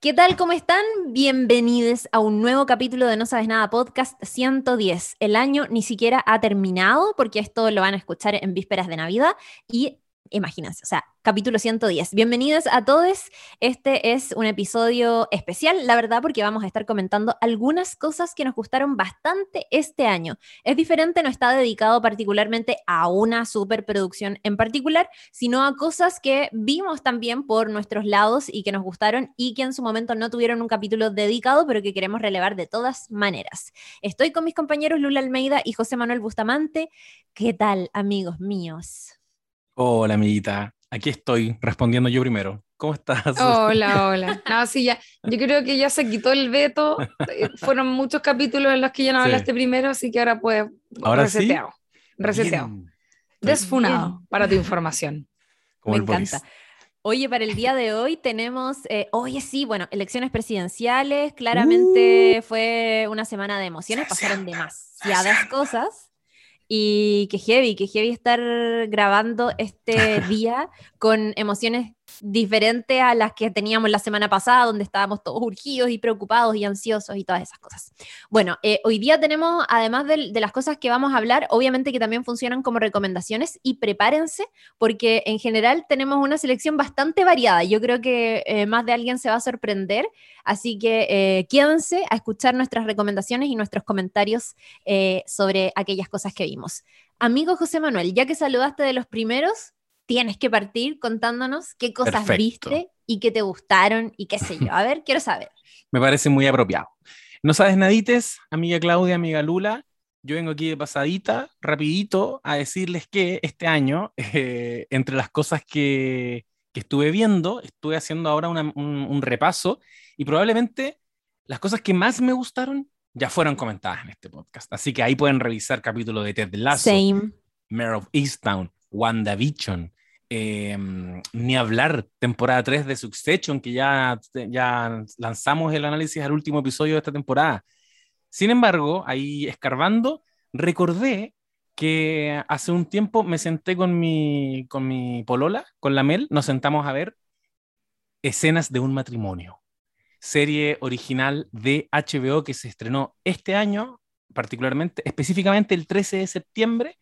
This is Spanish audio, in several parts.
¿Qué tal? ¿Cómo están? Bienvenidos a un nuevo capítulo de No Sabes Nada Podcast 110. El año ni siquiera ha terminado porque esto lo van a escuchar en vísperas de Navidad y imagínense, o sea, capítulo 110. Bienvenidos a todos. Este es un episodio especial, la verdad, porque vamos a estar comentando algunas cosas que nos gustaron bastante este año. Es diferente, no está dedicado particularmente a una superproducción en particular, sino a cosas que vimos también por nuestros lados y que nos gustaron y que en su momento no tuvieron un capítulo dedicado, pero que queremos relevar de todas maneras. Estoy con mis compañeros Lula Almeida y José Manuel Bustamante. ¿Qué tal, amigos míos? Hola, amiguita. Aquí estoy respondiendo yo primero. ¿Cómo estás? Hola, hola. No, sí, ya. Yo creo que ya se quitó el veto. Eh, fueron muchos capítulos en los que ya no hablaste primero, así que ahora puedes. Ahora reseteado. Reseteado. Desfunado, para tu información. Me encanta. Oye, para el día de hoy tenemos, eh, oye sí, bueno, elecciones presidenciales, claramente uh. fue una semana de emociones, pasaron demasiadas cosas. Y que heavy, que heavy estar grabando este día con emociones diferentes a las que teníamos la semana pasada, donde estábamos todos urgidos y preocupados y ansiosos y todas esas cosas. Bueno, eh, hoy día tenemos, además de, las cosas que vamos a hablar, obviamente que también funcionan como recomendaciones y prepárense porque en general tenemos una selección bastante variada. Yo creo que eh, más de alguien se va a sorprender, así que eh, quédense a escuchar nuestras recomendaciones y nuestros comentarios sobre aquellas cosas que vimos. Amigo José Manuel, ya que saludaste de los primeros, tienes que partir contándonos qué cosas viste y qué te gustaron y qué sé yo. A ver, quiero saber. Me parece muy apropiado. No sabes nadites, amiga Claudia, amiga Lula. Yo vengo aquí de pasadita, rapidito, a decirles que este año, eh, entre las cosas que, que, estuve viendo, estuve haciendo ahora un, un, repaso y probablemente las cosas que más me gustaron ya fueron comentadas en este podcast. Así que ahí pueden revisar capítulos de Ted Lasso, Same. Mare of Easttown, WandaVision, Em, ni hablar, temporada 3 de Succession, que ya, ya lanzamos el análisis al último episodio de esta temporada. Sin embargo, ahí escarbando, recordé que hace un tiempo me senté con mi, con mi polola, con la Mel, nos sentamos a ver escenas de un matrimonio, serie original de HBO que se estrenó este año, particularmente, específicamente el 13 de septiembre,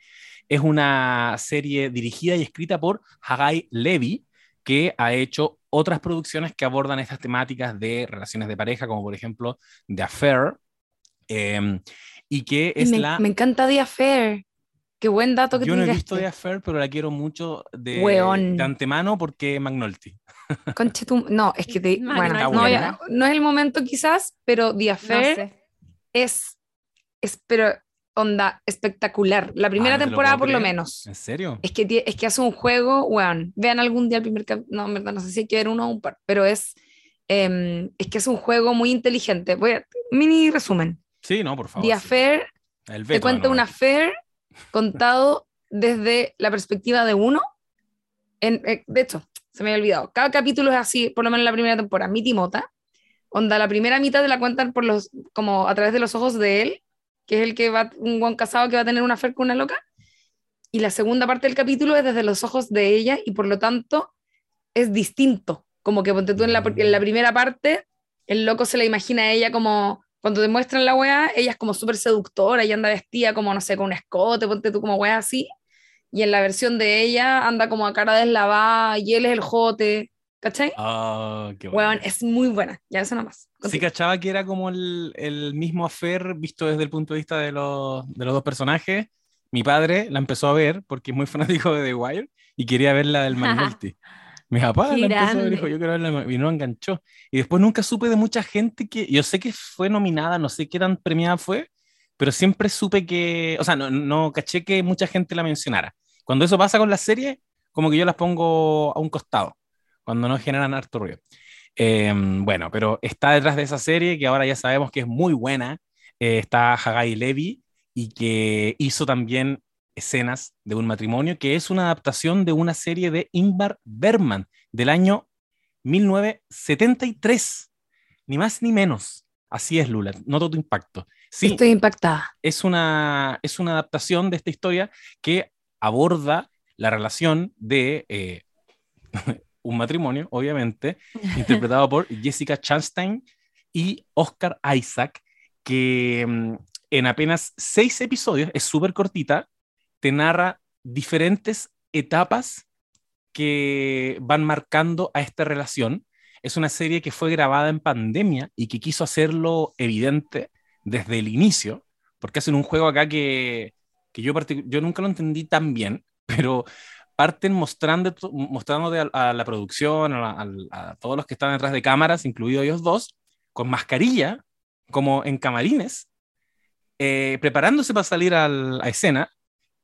es una serie dirigida y escrita por Hagai Levy, que ha hecho otras producciones que abordan estas temáticas de relaciones de pareja, como por ejemplo The Affair, em, y que es me, la... Me encanta The Affair. Qué buen dato que Yo no he visto The Affair, pero la quiero mucho de, de antemano porque McNulty. Conche tu... No, es que te... bueno, no, no, es el momento quizás, pero The Affair es, es... Pero onda espectacular. La primera ah, temporada, por lo menos. ¿En serio? Es que, es que hace un juego, weón. Vean algún día el primer No, en verdad, no sé si hay que ver uno o un par, pero es, em, es que es un juego muy inteligente. Voy a, mini resumen. Sí, no, por favor. The Affair te cuenta una affair contado desde la perspectiva de uno. En, eh, de hecho, se me había olvidado. Cada capítulo es así, por lo menos en la primera temporada. Mi Timota. Onda, la primera mitad de la cuentan por los, como a través de los ojos de él que es el que va, un buen casado que va a tener una fer con una loca. Y la segunda parte del capítulo es desde los ojos de ella y por lo tanto es distinto. Como que ponte tú en la, en la primera parte, el loco se la imagina a ella como, cuando te muestran la weá, ella es como súper seductora y anda vestida como, no sé, con un escote, ponte tú como weá así. Y en la versión de ella anda como a cara deslavada y él es el jote. ¿Cachai? Oh, qué bueno. es muy buena, ya eso nada más. Sí, cachaba que era como el, el, mismo affair visto desde el punto de vista de los, de los dos personajes. Mi padre la empezó a ver porque es muy fanático de The Wire y quería ver la del McNulty. Mi papá la empezó a ver, dijo, yo quiero verla y no enganchó. Y después nunca supe de mucha gente que, yo sé que fue nominada, no sé qué tan premiada fue, pero siempre supe que, o sea, no, no caché que mucha gente la mencionara. Cuando eso pasa con la serie, como que yo las pongo a un costado cuando no generan harto ruido. Em, bueno, pero está detrás de esa serie que ahora ya sabemos que es muy buena. Eh, está Hagai Levy y que hizo también escenas de un matrimonio, que es una adaptación de una serie de Ingmar Bergman del año 1973. Ni más ni menos. Así es, Lula. Noto tu impacto. Sí, Estoy impactada. Es una, es una adaptación de esta historia que aborda la relación de eh, un matrimonio, obviamente, interpretado por Jessica Chastain y Oscar Isaac, que mm, en apenas seis episodios, es súper cortita, te narra diferentes etapas que van marcando a esta relación. Es una serie que fue grabada en pandemia y que quiso hacerlo evidente desde el inicio, porque hacen un juego acá que, que yo, yo nunca lo entendí tan bien, pero parten mostrando, mostrando a, la producción, a, todos los que están detrás de cámaras, incluidos ellos dos, con mascarilla, como en camarines, eh, preparándose para salir a la escena,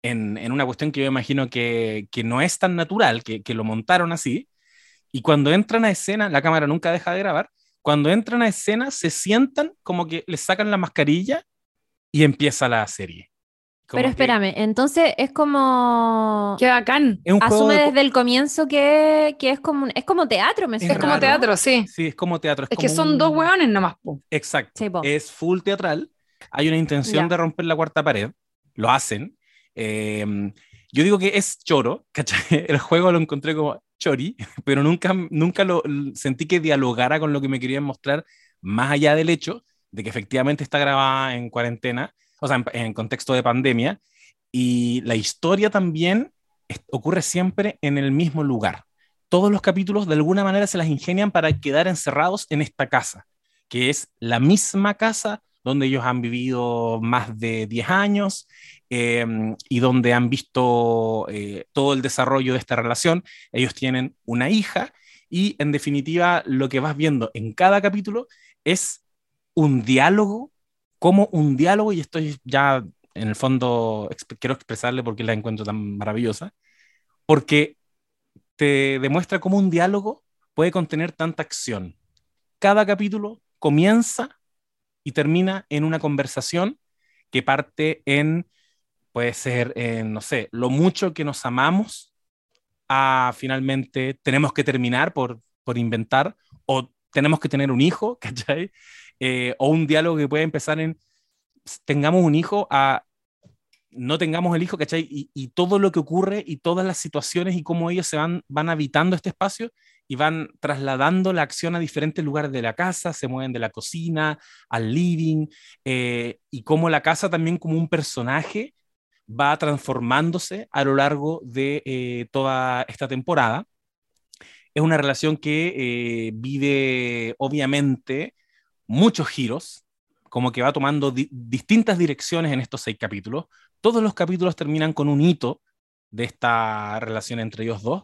en, en, una cuestión que yo imagino que, que no es tan natural, que, que, lo montaron así, y cuando entran a escena, la cámara nunca deja de grabar, cuando entran a escena se sientan como que les sacan la mascarilla y empieza la serie. Pero espérame, entonces es como. Qué bacán. Asume desde el comienzo que, que, es, como, es como teatro, me Es como teatro, sí. Sí, es como teatro. Es, que son dos hueones nomás. Po. Exacto. es full teatral. Hay una intención de romper la cuarta pared. Lo hacen. Em, yo digo que es choro, ¿cachai? El juego lo encontré como chori, pero nunca, nunca lo sentí que dialogara con lo que me querían mostrar, más allá del hecho de que efectivamente está grabada en cuarentena o sea, en, contexto de pandemia, y la historia también ocurre siempre en el mismo lugar. Todos los capítulos de alguna manera se las ingenian para quedar encerrados en esta casa, que es la misma casa donde ellos han vivido más de 10 años em, y donde han visto eh, todo el desarrollo de esta relación. Ellos tienen una hija y en definitiva lo que vas viendo en cada capítulo es un diálogo como un diálogo, y estoy ya en el fondo, quiero expresarle porque la encuentro tan maravillosa, porque te demuestra cómo un diálogo puede contener tanta acción. Cada capítulo comienza y termina en una conversación que parte en, puede ser, en, no sé, lo mucho que nos amamos, a finalmente tenemos que terminar por, por inventar, o tenemos que tener un hijo, ¿cachai? Eh, o un diálogo que puede empezar en tengamos un hijo a no tengamos el hijo, ¿cachai? Y, todo lo que ocurre y todas las situaciones y cómo ellos se van, van habitando este espacio y van trasladando la acción a diferentes lugares de la casa, se mueven de la cocina al living, eh, y cómo la casa también como un personaje va transformándose a lo largo de eh, toda esta temporada. Es una relación que vive obviamente muchos giros, como que va tomando distintas direcciones en estos seis capítulos. Todos los capítulos terminan con un hito de esta relación entre ellos dos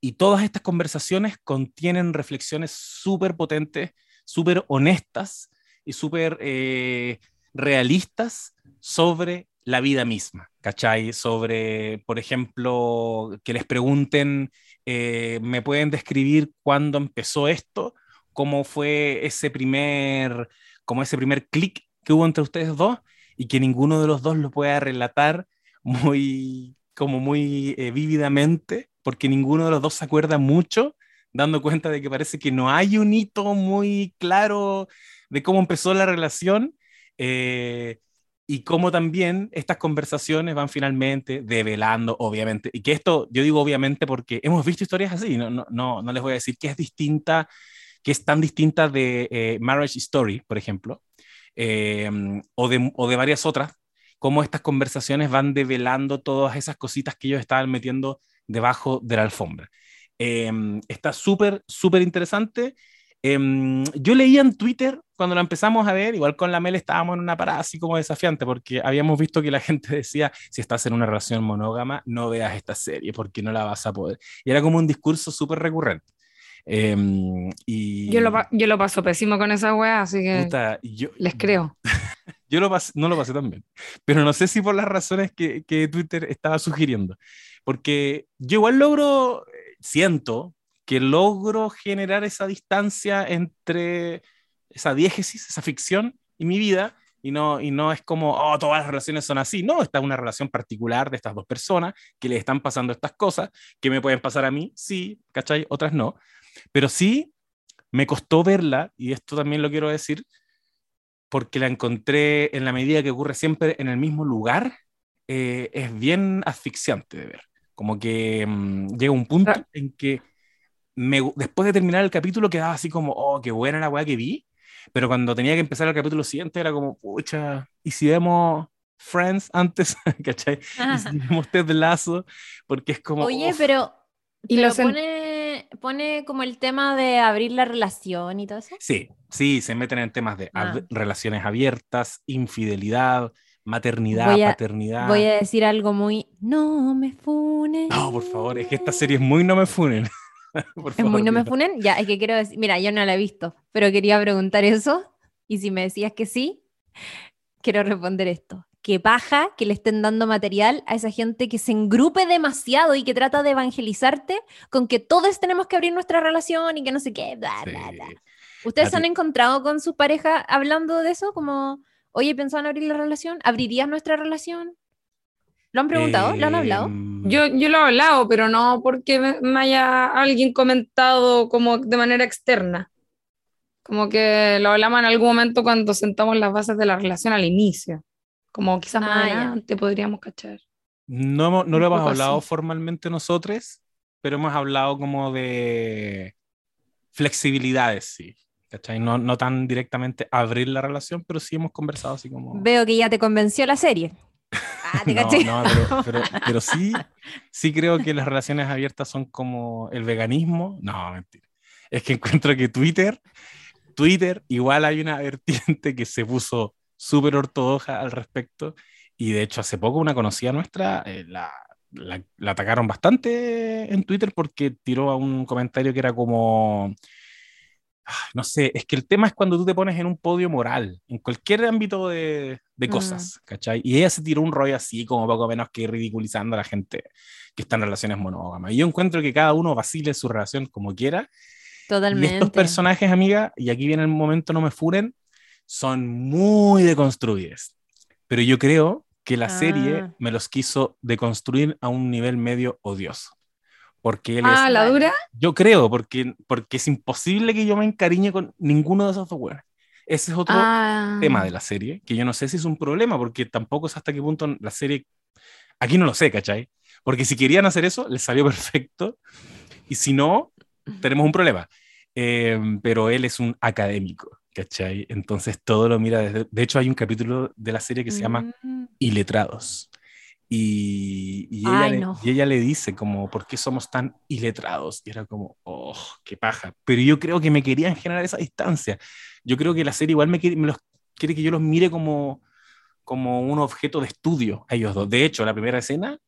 y todas estas conversaciones contienen reflexiones súper potentes, súper honestas y súper eh, realistas sobre la vida misma, ¿cachai? Sobre, por ejemplo, que les pregunten, eh, ¿me pueden describir cuándo empezó esto? ¿Cómo fue ese primer como ese primer clic que hubo entre ustedes dos y que ninguno de los dos lo pueda relatar muy, como muy eh, vívidamente, porque ninguno de los dos se acuerda mucho, dando cuenta de que parece que no hay un hito muy claro de cómo empezó la relación. Eh, y cómo también estas conversaciones van finalmente develando, obviamente, y que esto, yo digo obviamente porque hemos visto historias así, no, no, no, no les voy a decir que es distinta que es tan distinta de eh, Marriage Story, por ejemplo, eh, o, de, varias otras, cómo estas conversaciones van develando todas esas cositas que ellos estaban metiendo debajo de la alfombra. Eh, está súper, súper interesante. yo leía en Twitter cuando lo empezamos a ver, igual con la Mel estábamos en una parada así como desafiante, porque habíamos visto que la gente decía, si estás en una relación monógama, no veas esta serie porque no la vas a poder. Y era como un discurso súper recurrente. Em, y... yo, lo, yo lo paso pésimo con esa weá, así que yo, les creo. yo lo no lo pasé tan bien, pero no sé si por las razones que, que Twitter estaba sugiriendo, porque yo igual logro, siento que logro generar esa distancia entre esa diégesis, esa ficción y mi vida, y no, y no es como, oh, todas las relaciones son así. No, esta es una relación particular de estas dos personas que le están pasando estas cosas, que me pueden pasar a mí, sí, ¿cachai? Otras no. Pero sí, me costó verla, y esto también lo quiero decir, porque la encontré en la medida que ocurre siempre en el mismo lugar, eh, es bien asfixiante de ver. Como que mm, llega un punto en que después de terminar el capítulo quedaba así como, oh, qué buena la weá que vi, pero cuando tenía que empezar el capítulo siguiente era como, pucha, ¿y si vemos Friends antes? ¿Cachai? ¿Y si vemos Ted Lazo? Porque es como... Oye, pero... ¿Y lo pone, pone como el tema de abrir la relación y todo eso? Sí, sí, se meten en temas de ah. relaciones abiertas, infidelidad, maternidad, paternidad. Voy a decir algo muy, no me funen. No, por favor, es que esta serie es muy no me funen. es muy no me funen. Ya, es que quiero decir, mira, yo no la he visto, pero quería preguntar eso. Y si me decías que sí, quiero responder esto. Que paja que le estén dando material a esa gente que se engrupe demasiado y que trata de evangelizarte con que todos tenemos que abrir nuestra relación y que no sé qué, bla, bla, bla. ¿Ustedes se han encontrado con su pareja hablando de eso? Como, oye, ¿pensaban abrir la relación? ¿Abrirías nuestra relación? ¿Lo han preguntado? ¿Lo han hablado? Em, yo, yo lo he hablado, pero no porque me, haya alguien comentado como de manera externa. Como que lo hablamos en algún momento cuando sentamos las bases de la relación al inicio. Como quizás más ah, adelante podríamos cachar. No, no lo hemos hablado formalmente nosotros, pero hemos hablado como de flexibilidades, sí. ¿cachai? No, no tan directamente abrir la relación, pero sí hemos conversado así como... Veo que ya te convenció la serie. Ah, ¿te no, no, pero, pero, sí, sí creo que las relaciones abiertas son como el veganismo. No, mentira. Es que encuentro que Twitter, Twitter, igual hay una vertiente que se puso súper ortodoxa al respecto. Y de hecho, hace poco una conocida nuestra eh, la, la, la, atacaron bastante en Twitter porque tiró a un comentario que era como no sé, es que el tema es cuando tú te pones en un podio moral, en cualquier ámbito de, de cosas, mm. ¿cachai? Y ella se tiró un rollo así, como poco menos que ridiculizando a la gente que está en relaciones monógamas. Y yo encuentro que cada uno vacile su relación como quiera. Totalmente. Y estos personajes, amiga, y aquí viene el momento, no me furen, son muy deconstruidos. Pero yo creo que la serie ah. me los quiso deconstruir a un nivel medio odioso. Porque él ah, ¿la dura? Yo creo, porque, porque es imposible que yo me encariñe con ninguno de esos dos huevos. Ese es otro ah. tema de la serie, que yo no sé si es un problema, porque tampoco sé hasta qué punto la serie... Aquí no lo sé, ¿cachai? Porque si querían hacer eso, les salió perfecto. Y si no, tenemos un problema. Em, pero él es un académico, ¿cachai? Entonces todo lo mira desde... De hecho, hay un capítulo de la serie que se llama mm. Iletrados y, ella le, dice como, ¿por qué somos tan iletrados? Y era como, oh, qué paja. Pero yo creo que me querían generar esa distancia. Yo creo que la serie igual me quiere, me los, quiere que yo los mire como, como un objeto de estudio a ellos dos. De hecho, la primera escena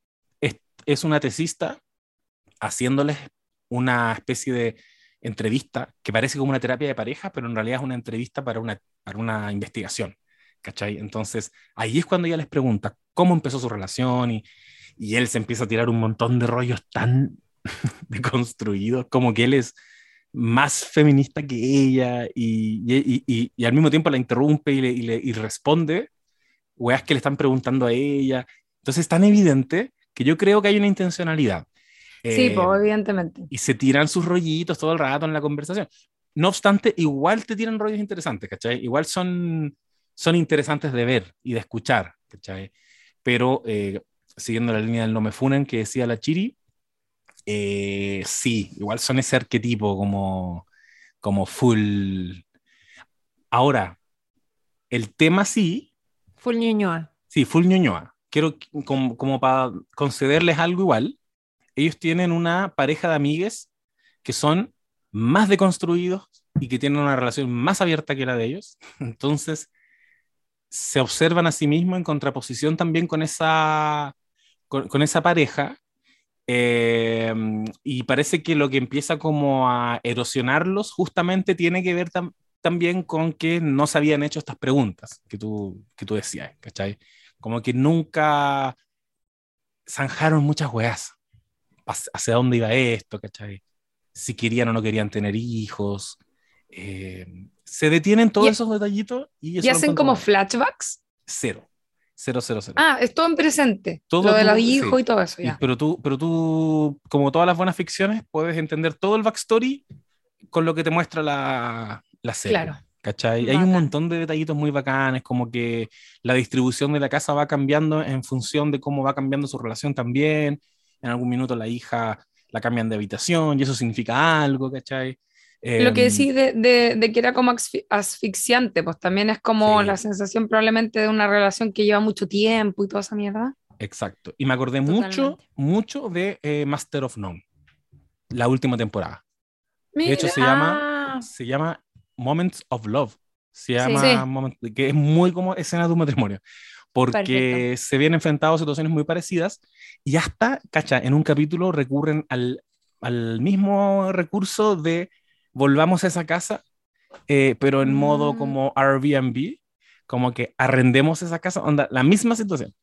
es, es una tesista haciéndoles una especie de entrevista que parece como una terapia de pareja, pero en realidad es una entrevista para una, para una investigación. ¿Cachai? Entonces, ahí es cuando ella les pregunta cómo empezó su relación y, y él se empieza a tirar un montón de rollos tan deconstruidos, como que él es más feminista que ella y, y, y, al mismo tiempo la interrumpe y, le, le, y responde weas que le están preguntando a ella. Entonces es tan evidente que yo creo que hay una intencionalidad. Sí, pues, eh, evidentemente. Y se tiran sus rollitos todo el rato en la conversación. No obstante, igual te tiran rollos interesantes, ¿cachai? Igual son, son interesantes de ver y de escuchar, ¿cachai? Pero eh, siguiendo la línea del no me funen que decía la Chiri, eh, sí, igual son ese arquetipo como, como full. Ahora, el tema sí. Full ñoñoa. Sí, full ñoñoa. Quiero, como, como para concederles algo igual, ellos tienen una pareja de amigues que son más deconstruidos y que tienen una relación más abierta que la de ellos. Entonces, se observan a sí mismos en contraposición también con esa, con, esa pareja. Eh, y parece que lo que empieza como a erosionarlos justamente tiene que ver también con que no se habían hecho estas preguntas que tú, que tú decías, ¿cachai? Como que nunca zanjaron muchas weas. ¿Hacia dónde iba esto, cachai? Si querían o no querían tener hijos. Eh, se detienen todos esos detallitos y, ¿Y hacen como flashbacks. Cero. Cero, cero, cero. Ah, es todo en presente. Todo lo de los hijos y todo eso. Ya. pero, tú, pero tú, como todas las buenas ficciones, puedes entender todo el backstory con lo que te muestra la, la serie. Claro. ¿Cachai? Hay un montón de detallitos muy bacanes, como que la distribución de la casa va cambiando en función de cómo va cambiando su relación también. En algún minuto la hija la cambian de habitación y eso significa algo, ¿cachai? Lo que em, decís de, de, que era como asfixiante, pues también es como la sensación probablemente de una relación que lleva mucho tiempo y toda esa mierda. Exacto. Y me acordé mucho, mucho de eh, Master of None, la última temporada. De hecho, se llama, se llama Moments of Love. Se llama, que es muy como escena de un matrimonio. Porque se vienen enfrentados a situaciones muy parecidas y hasta, cacha, en un capítulo recurren al, al mismo recurso de volvamos a esa casa, eh, pero en modo mm. como Airbnb, como que arrendemos esa casa, onda, la misma situación.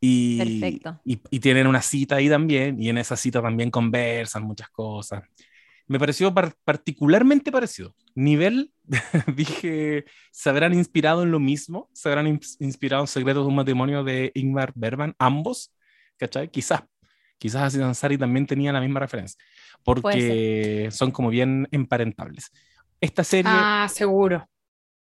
Y, y, y, tienen una cita ahí también, y en esa cita también conversan muchas cosas. Me pareció particularmente parecido. Nivel, dije, ¿se habrán inspirado en lo mismo? ¿Se habrán inspirado en Secretos de un matrimonio de Ingmar Bergman? Ambos, ¿cachai? Quizás, quizás Aziz Ansari también tenía la misma referencia porque son como bien emparentables. Esta serie... Ah, seguro.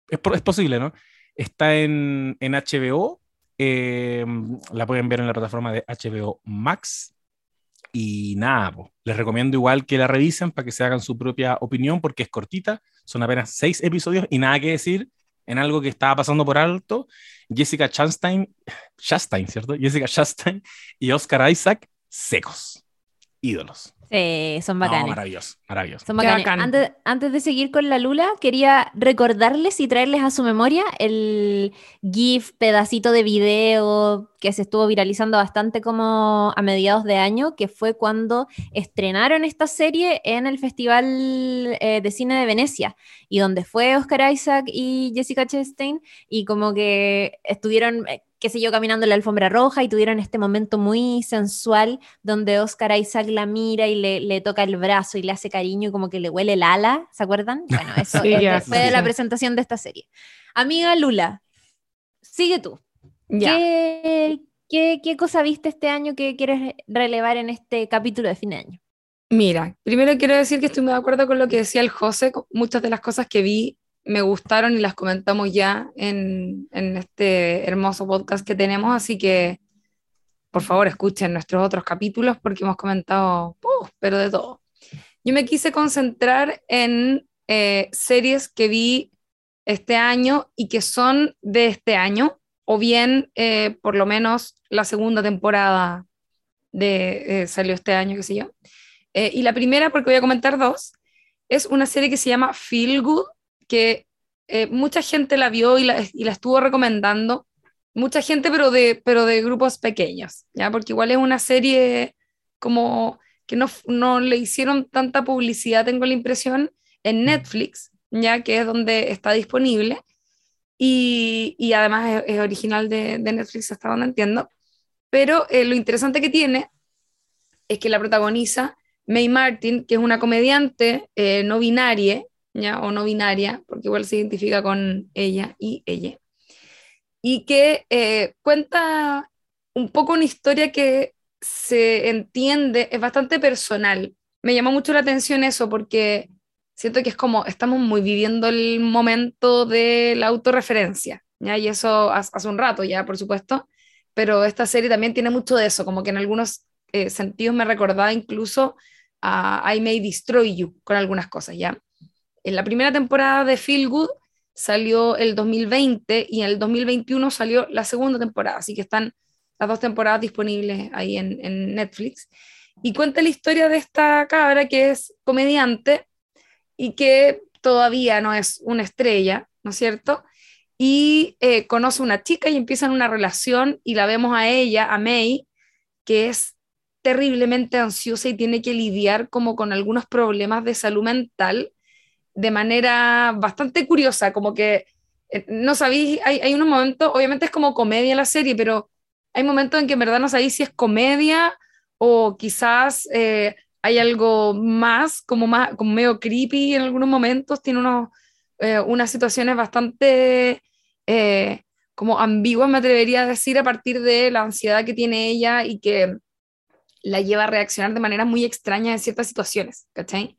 Es, es posible, ¿no? Está en, en HBO, em, la pueden ver en la plataforma de HBO Max. Y nada, les recomiendo igual que la revisen para que se hagan su propia opinión porque es cortita, son apenas seis episodios y nada que decir en algo que estaba pasando por alto. Jessica Chastain, Chastain, ¿cierto? Jessica Chastain y Oscar Isaac, secos, ídolos. Sí, son bacanes. maravilloso, maravilloso. Son bacanes. Antes, antes, de seguir con la Lula, quería recordarles y traerles a su memoria el GIF, pedacito de video que se estuvo viralizando bastante como a mediados de año, que fue cuando estrenaron esta serie en el Festival eh, de Cine de Venecia, y donde fue Oscar Isaac y Jessica Chastain, y como que estuvieron eh, qué sé yo, caminando en la alfombra roja y tuvieron este momento muy sensual donde Oscar Isaac la mira y le, le toca el brazo y le hace cariño y como que le huele el ala, ¿se acuerdan? Bueno, eso fue de la presentación de esta serie. Amiga Lula, sigue tú. ¿Qué, qué, qué cosa viste este año que quieres relevar en este capítulo de fin de año? Mira, primero quiero decir que estoy muy de acuerdo con lo que decía el José, muchas de las cosas que vi me gustaron y las comentamos ya en, en, este hermoso podcast que tenemos, así que por favor escuchen nuestros otros capítulos porque hemos comentado, pero de todo. Yo me quise concentrar en eh, series que vi este año y que son de este año, o bien eh, por lo menos la segunda temporada de eh, salió este año, qué sé yo. y la primera, porque voy a comentar dos, es una serie que se llama Feel Good, que eh, mucha gente la vio y la, y la, estuvo recomendando, mucha gente, pero de, pero de grupos pequeños, ¿ya? Porque igual es una serie como que no, no le hicieron tanta publicidad, tengo la impresión, en Netflix, ya que es donde está disponible, y, y además es, original de, de, Netflix, hasta donde entiendo, pero eh, lo interesante que tiene es que la protagoniza May Martin, que es una comediante eh, no binaria, o no binaria, porque igual se identifica con ella y ella, y que eh, cuenta un poco una historia que se entiende, es bastante personal. Me llamó mucho la atención eso porque siento que es como, estamos muy viviendo el momento de la autorreferencia, ¿ya? y eso hace un rato ya, por supuesto, pero esta serie también tiene mucho de eso, como que en algunos eh, sentidos me recordaba incluso a I May Destroy You con algunas cosas, ¿ya? En la primera temporada de Feel Good salió el 2020 y en el 2021 salió la segunda temporada, así que están las dos temporadas disponibles ahí en, Netflix. Y cuenta la historia de esta cabra que es comediante y que todavía no es una estrella, ¿no es cierto? Y eh, conoce una chica y empiezan una relación y la vemos a ella, a May, que es terriblemente ansiosa y tiene que lidiar como con algunos problemas de salud mental de manera bastante curiosa, como que eh, no sabéis, hay, hay unos momentos, obviamente es como comedia la serie, pero hay momentos en que en verdad no sabéis si es comedia o quizás eh, hay algo más, como, más, como medio creepy en algunos momentos, tiene unos, eh, unas situaciones bastante como ambiguas, me atrevería a decir, a partir de la ansiedad que tiene ella y que la lleva a reaccionar de manera muy extraña en ciertas situaciones, ¿cachai?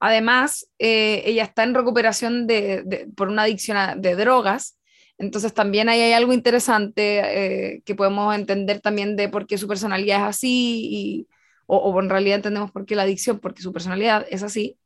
Además, eh, ella está en recuperación de, por una adicción de drogas, entonces también ahí hay algo interesante eh, que podemos entender también de por qué su personalidad es así y o, en realidad entendemos por qué la adicción, porque su personalidad es así.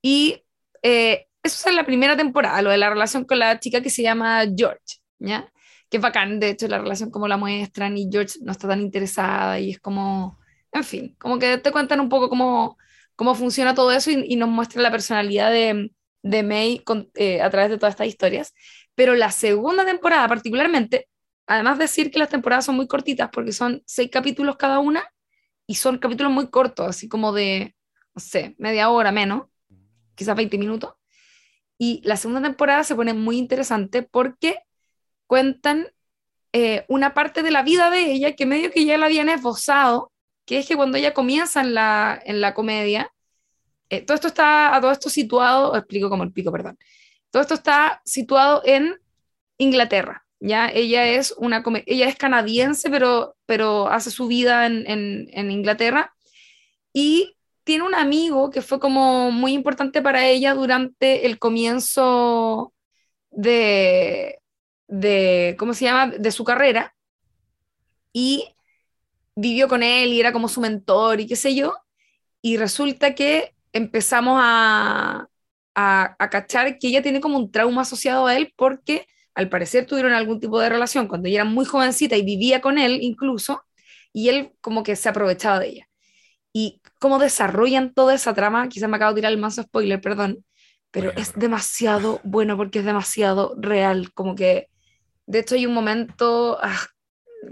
Y eh, eso es la primera temporada, lo de la relación con la chica que se llama George, ¿ya? Que es bacán, de hecho, la relación como la muestran y George no está tan interesada y es como, en fin, como que te cuentan un poco cómo, cómo funciona todo eso y, nos muestran la personalidad de, de May eh, a través de todas estas historias. Pero la segunda temporada particularmente, además de decir que las temporadas son muy cortitas porque son seis capítulos cada una y son capítulos muy cortos, así como de, no sé, media hora menos, quizás 20 minutos. Y la segunda temporada se pone muy interesante porque cuentan eh, una parte de la vida de ella que medio que ya la habían esbozado, que es que cuando ella comienza en la, en la comedia, eh, todo esto está a todo esto situado, explico como el pico, perdón. Todo esto está situado en Inglaterra. Ya ella es una ella es canadiense, pero, pero hace su vida en, en, en Inglaterra y tiene un amigo que fue como muy importante para ella durante el comienzo de, de, ¿cómo se llama?, de su carrera. Y vivió con él y era como su mentor y qué sé yo. Y resulta que empezamos a, a, a cachar que ella tiene como un trauma asociado a él porque al parecer tuvieron algún tipo de relación cuando ella era muy jovencita y vivía con él incluso, y él como que se aprovechaba de ella y cómo desarrollan toda esa trama, quizás me acabo de tirar el manso spoiler, perdón, pero es demasiado bueno porque es demasiado real, como que, de hecho hay un momento, ah,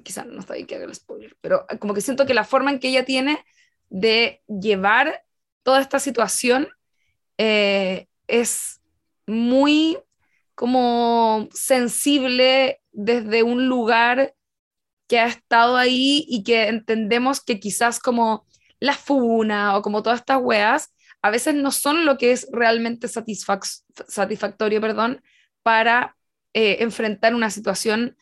quizás no está ahí que haga el spoiler, pero como que siento que la forma en que ella tiene de llevar toda esta situación eh, es muy como sensible desde un lugar que ha estado ahí y que entendemos que quizás como la funa o como todas estas weas, a veces no son lo que es realmente satisfactorio perdón, para eh, enfrentar una situación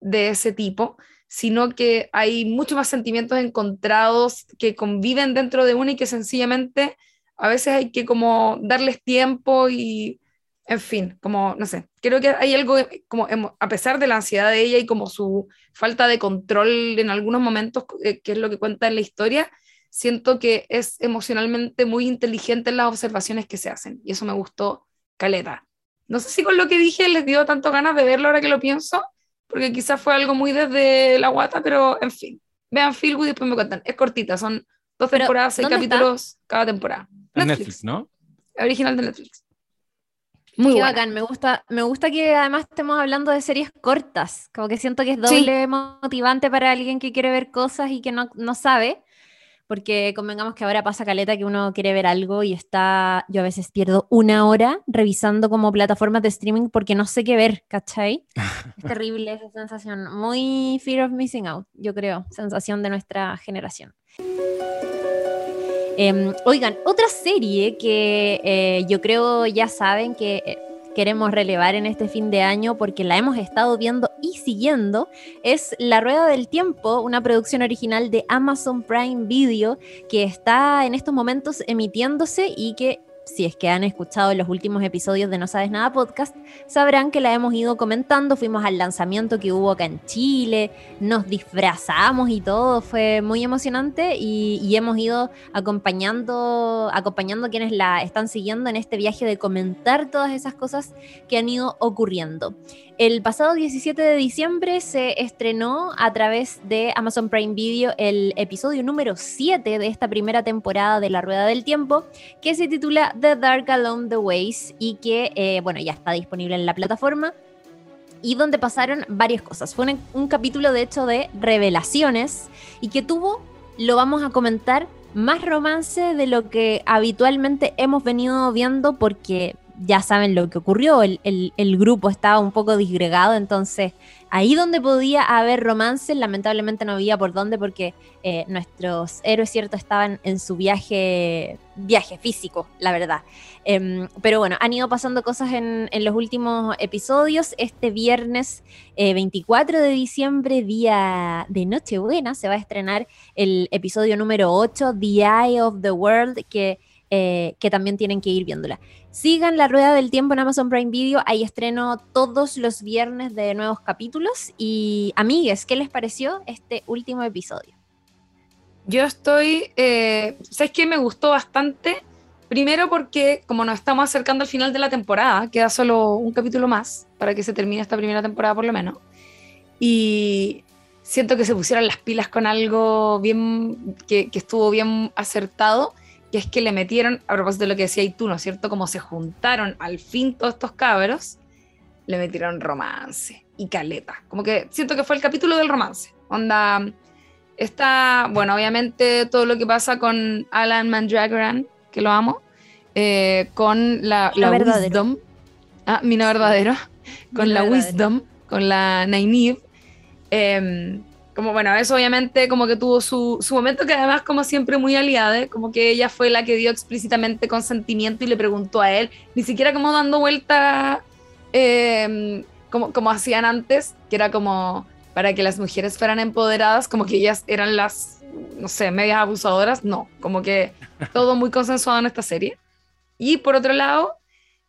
de ese tipo, sino que hay muchos más sentimientos encontrados que conviven dentro de uno y que sencillamente a veces hay que como darles tiempo y, en fin, como, no sé, creo que hay algo como, a pesar de la ansiedad de ella y como su falta de control en algunos momentos, eh, que es lo que cuenta en la historia, siento que es emocionalmente muy inteligente en las observaciones que se hacen y eso me gustó caleta. No sé si con lo que dije les dio tanto ganas de verlo ahora que lo pienso, porque quizás fue algo muy desde la guata, pero en fin. Vean Feel y después me cuentan. Es cortita, son dos temporadas, seis capítulos cada temporada. Netflix, ¿no? Original de Netflix. Muy bacán, me gusta, me gusta que además estemos hablando de series cortas, como que siento que es doble motivante para alguien que quiere ver cosas y que no, no sabe, porque convengamos que ahora pasa caleta que uno quiere ver algo y está, yo a veces pierdo una hora revisando como plataformas de streaming porque no sé qué ver, ¿cachai? es terrible esa sensación, muy fear of missing out, yo creo, sensación de nuestra generación. Em, oigan, otra serie que eh, yo creo ya saben que eh, queremos relevar en este fin de año porque la hemos estado viendo y siguiendo es La Rueda del Tiempo, una producción original de Amazon Prime Video que está en estos momentos emitiéndose y que si es que han escuchado los últimos episodios de No Sabes Nada podcast, sabrán que la hemos ido comentando. Fuimos al lanzamiento que hubo acá en Chile, nos disfrazamos y todo, fue muy emocionante y, hemos ido acompañando, acompañando a quienes la están siguiendo en este viaje de comentar todas esas cosas que han ido ocurriendo. El pasado 17 de diciembre se estrenó a través de Amazon Prime Video el episodio número 7 de esta primera temporada de La Rueda del Tiempo, que se titula The Dark Along the Ways y que, eh, bueno, ya está disponible en la plataforma y donde pasaron varias cosas. Fue un, capítulo, de hecho, de revelaciones y que tuvo, lo vamos a comentar, más romance de lo que habitualmente hemos venido viendo porque ya saben lo que ocurrió, el, grupo estaba un poco disgregado, entonces ahí donde podía haber romance, lamentablemente no había por dónde porque eh, nuestros héroes, cierto, estaban en su viaje, viaje físico, la verdad. Em, pero bueno, han ido pasando cosas en, los últimos episodios. Este viernes 24 eh, de diciembre, día de Nochebuena, se va a estrenar el episodio número 8, The Eye of the World, que eh, que también tienen que ir viéndola. Sigan la rueda del tiempo en Amazon Prime Video, hay estreno todos los viernes de nuevos capítulos. Y amigues, ¿qué les pareció este último episodio? Yo estoy, eh, ¿sabes qué? Me gustó bastante. Primero porque como nos estamos acercando al final de la temporada, queda solo un capítulo más para que se termine esta primera temporada por lo menos. Y siento que se pusieron las pilas con algo bien, que estuvo bien acertado, que es que le metieron, a propósito de lo que decía tú, ¿no es cierto? Como se juntaron al fin todos estos cabros, le metieron romance y caleta. Como que siento que fue el capítulo del romance. Onda, está, bueno, obviamente todo lo que pasa con Alan Mandragoran, que lo amo, eh, con la, la Wisdom, ah, mi no verdadero, con la Wisdom, con la Nynaeve. Em, como bueno, eso obviamente como que tuvo su, su, momento que además como siempre muy aliada, como que ella fue la que dio explícitamente consentimiento y le preguntó a él, ni siquiera como dando vuelta em, como, como hacían antes, que era como para que las mujeres fueran empoderadas, como que ellas eran las, no sé, medias abusadoras, no, como que todo muy consensuado en esta serie. Y por otro lado,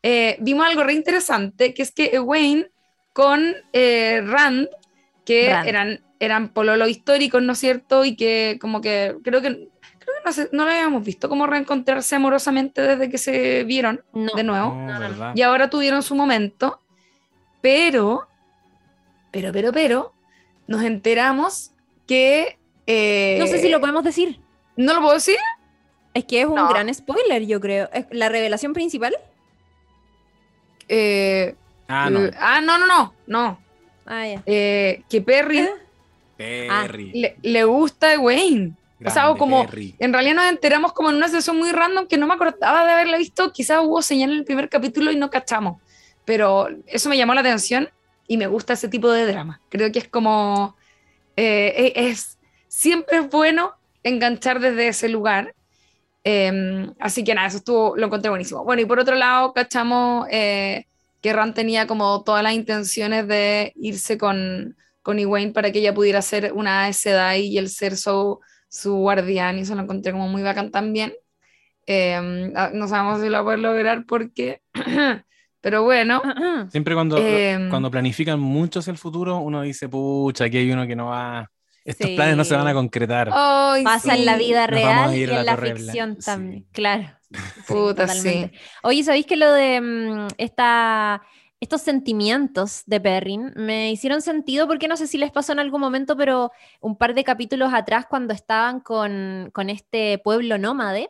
eh, vimos algo re interesante, que es que Wayne con eh, Rand, que eran eran pololo históricos, ¿no es cierto? Y que como que creo que creo que no, sé, no lo habíamos visto como reencontrarse amorosamente desde que se vieron de nuevo. y ahora tuvieron su momento. Pero, pero, pero, pero, nos enteramos que... Eh, no sé si lo podemos decir. ¿No lo puedo decir? Es que es un gran spoiler, yo creo. ¿La revelación principal? Eh, ah, no. ah, no, no, no. no. Ah, eh, que Perry, ah, le, gusta a Wayne. o sea, como en realidad nos enteramos como en una sesión muy random que no me acordaba de haberla visto. Quizás hubo señal en el primer capítulo y no cachamos. Pero eso me llamó la atención y me gusta ese tipo de drama. Creo que es como. Eh, e, es, siempre es bueno enganchar desde ese lugar. Em, así que nada, eso estuvo, lo encontré buenísimo. Bueno, y por otro lado, cachamos eh, que Ran tenía como todas las intenciones de irse con, con Wayne para que ella pudiera ser una Sedai y el ser su, su guardián, y eso lo encontré como muy bacán también. Em, ah, no sabemos si lo va a poder lograr porque Pero bueno. Siempre cuando, em, cuando planifican mucho el futuro, uno dice, pucha, aquí hay uno que no va. Estos planes no se van a concretar. Pasa en la vida real y en la ficción también. Claro. Puta, sí. Oye, ¿sabéis que lo de mm, esta, estos sentimientos de Perrin me hicieron sentido porque no sé si les pasó en algún momento, pero un par de capítulos atrás cuando estaban con, con este pueblo nómade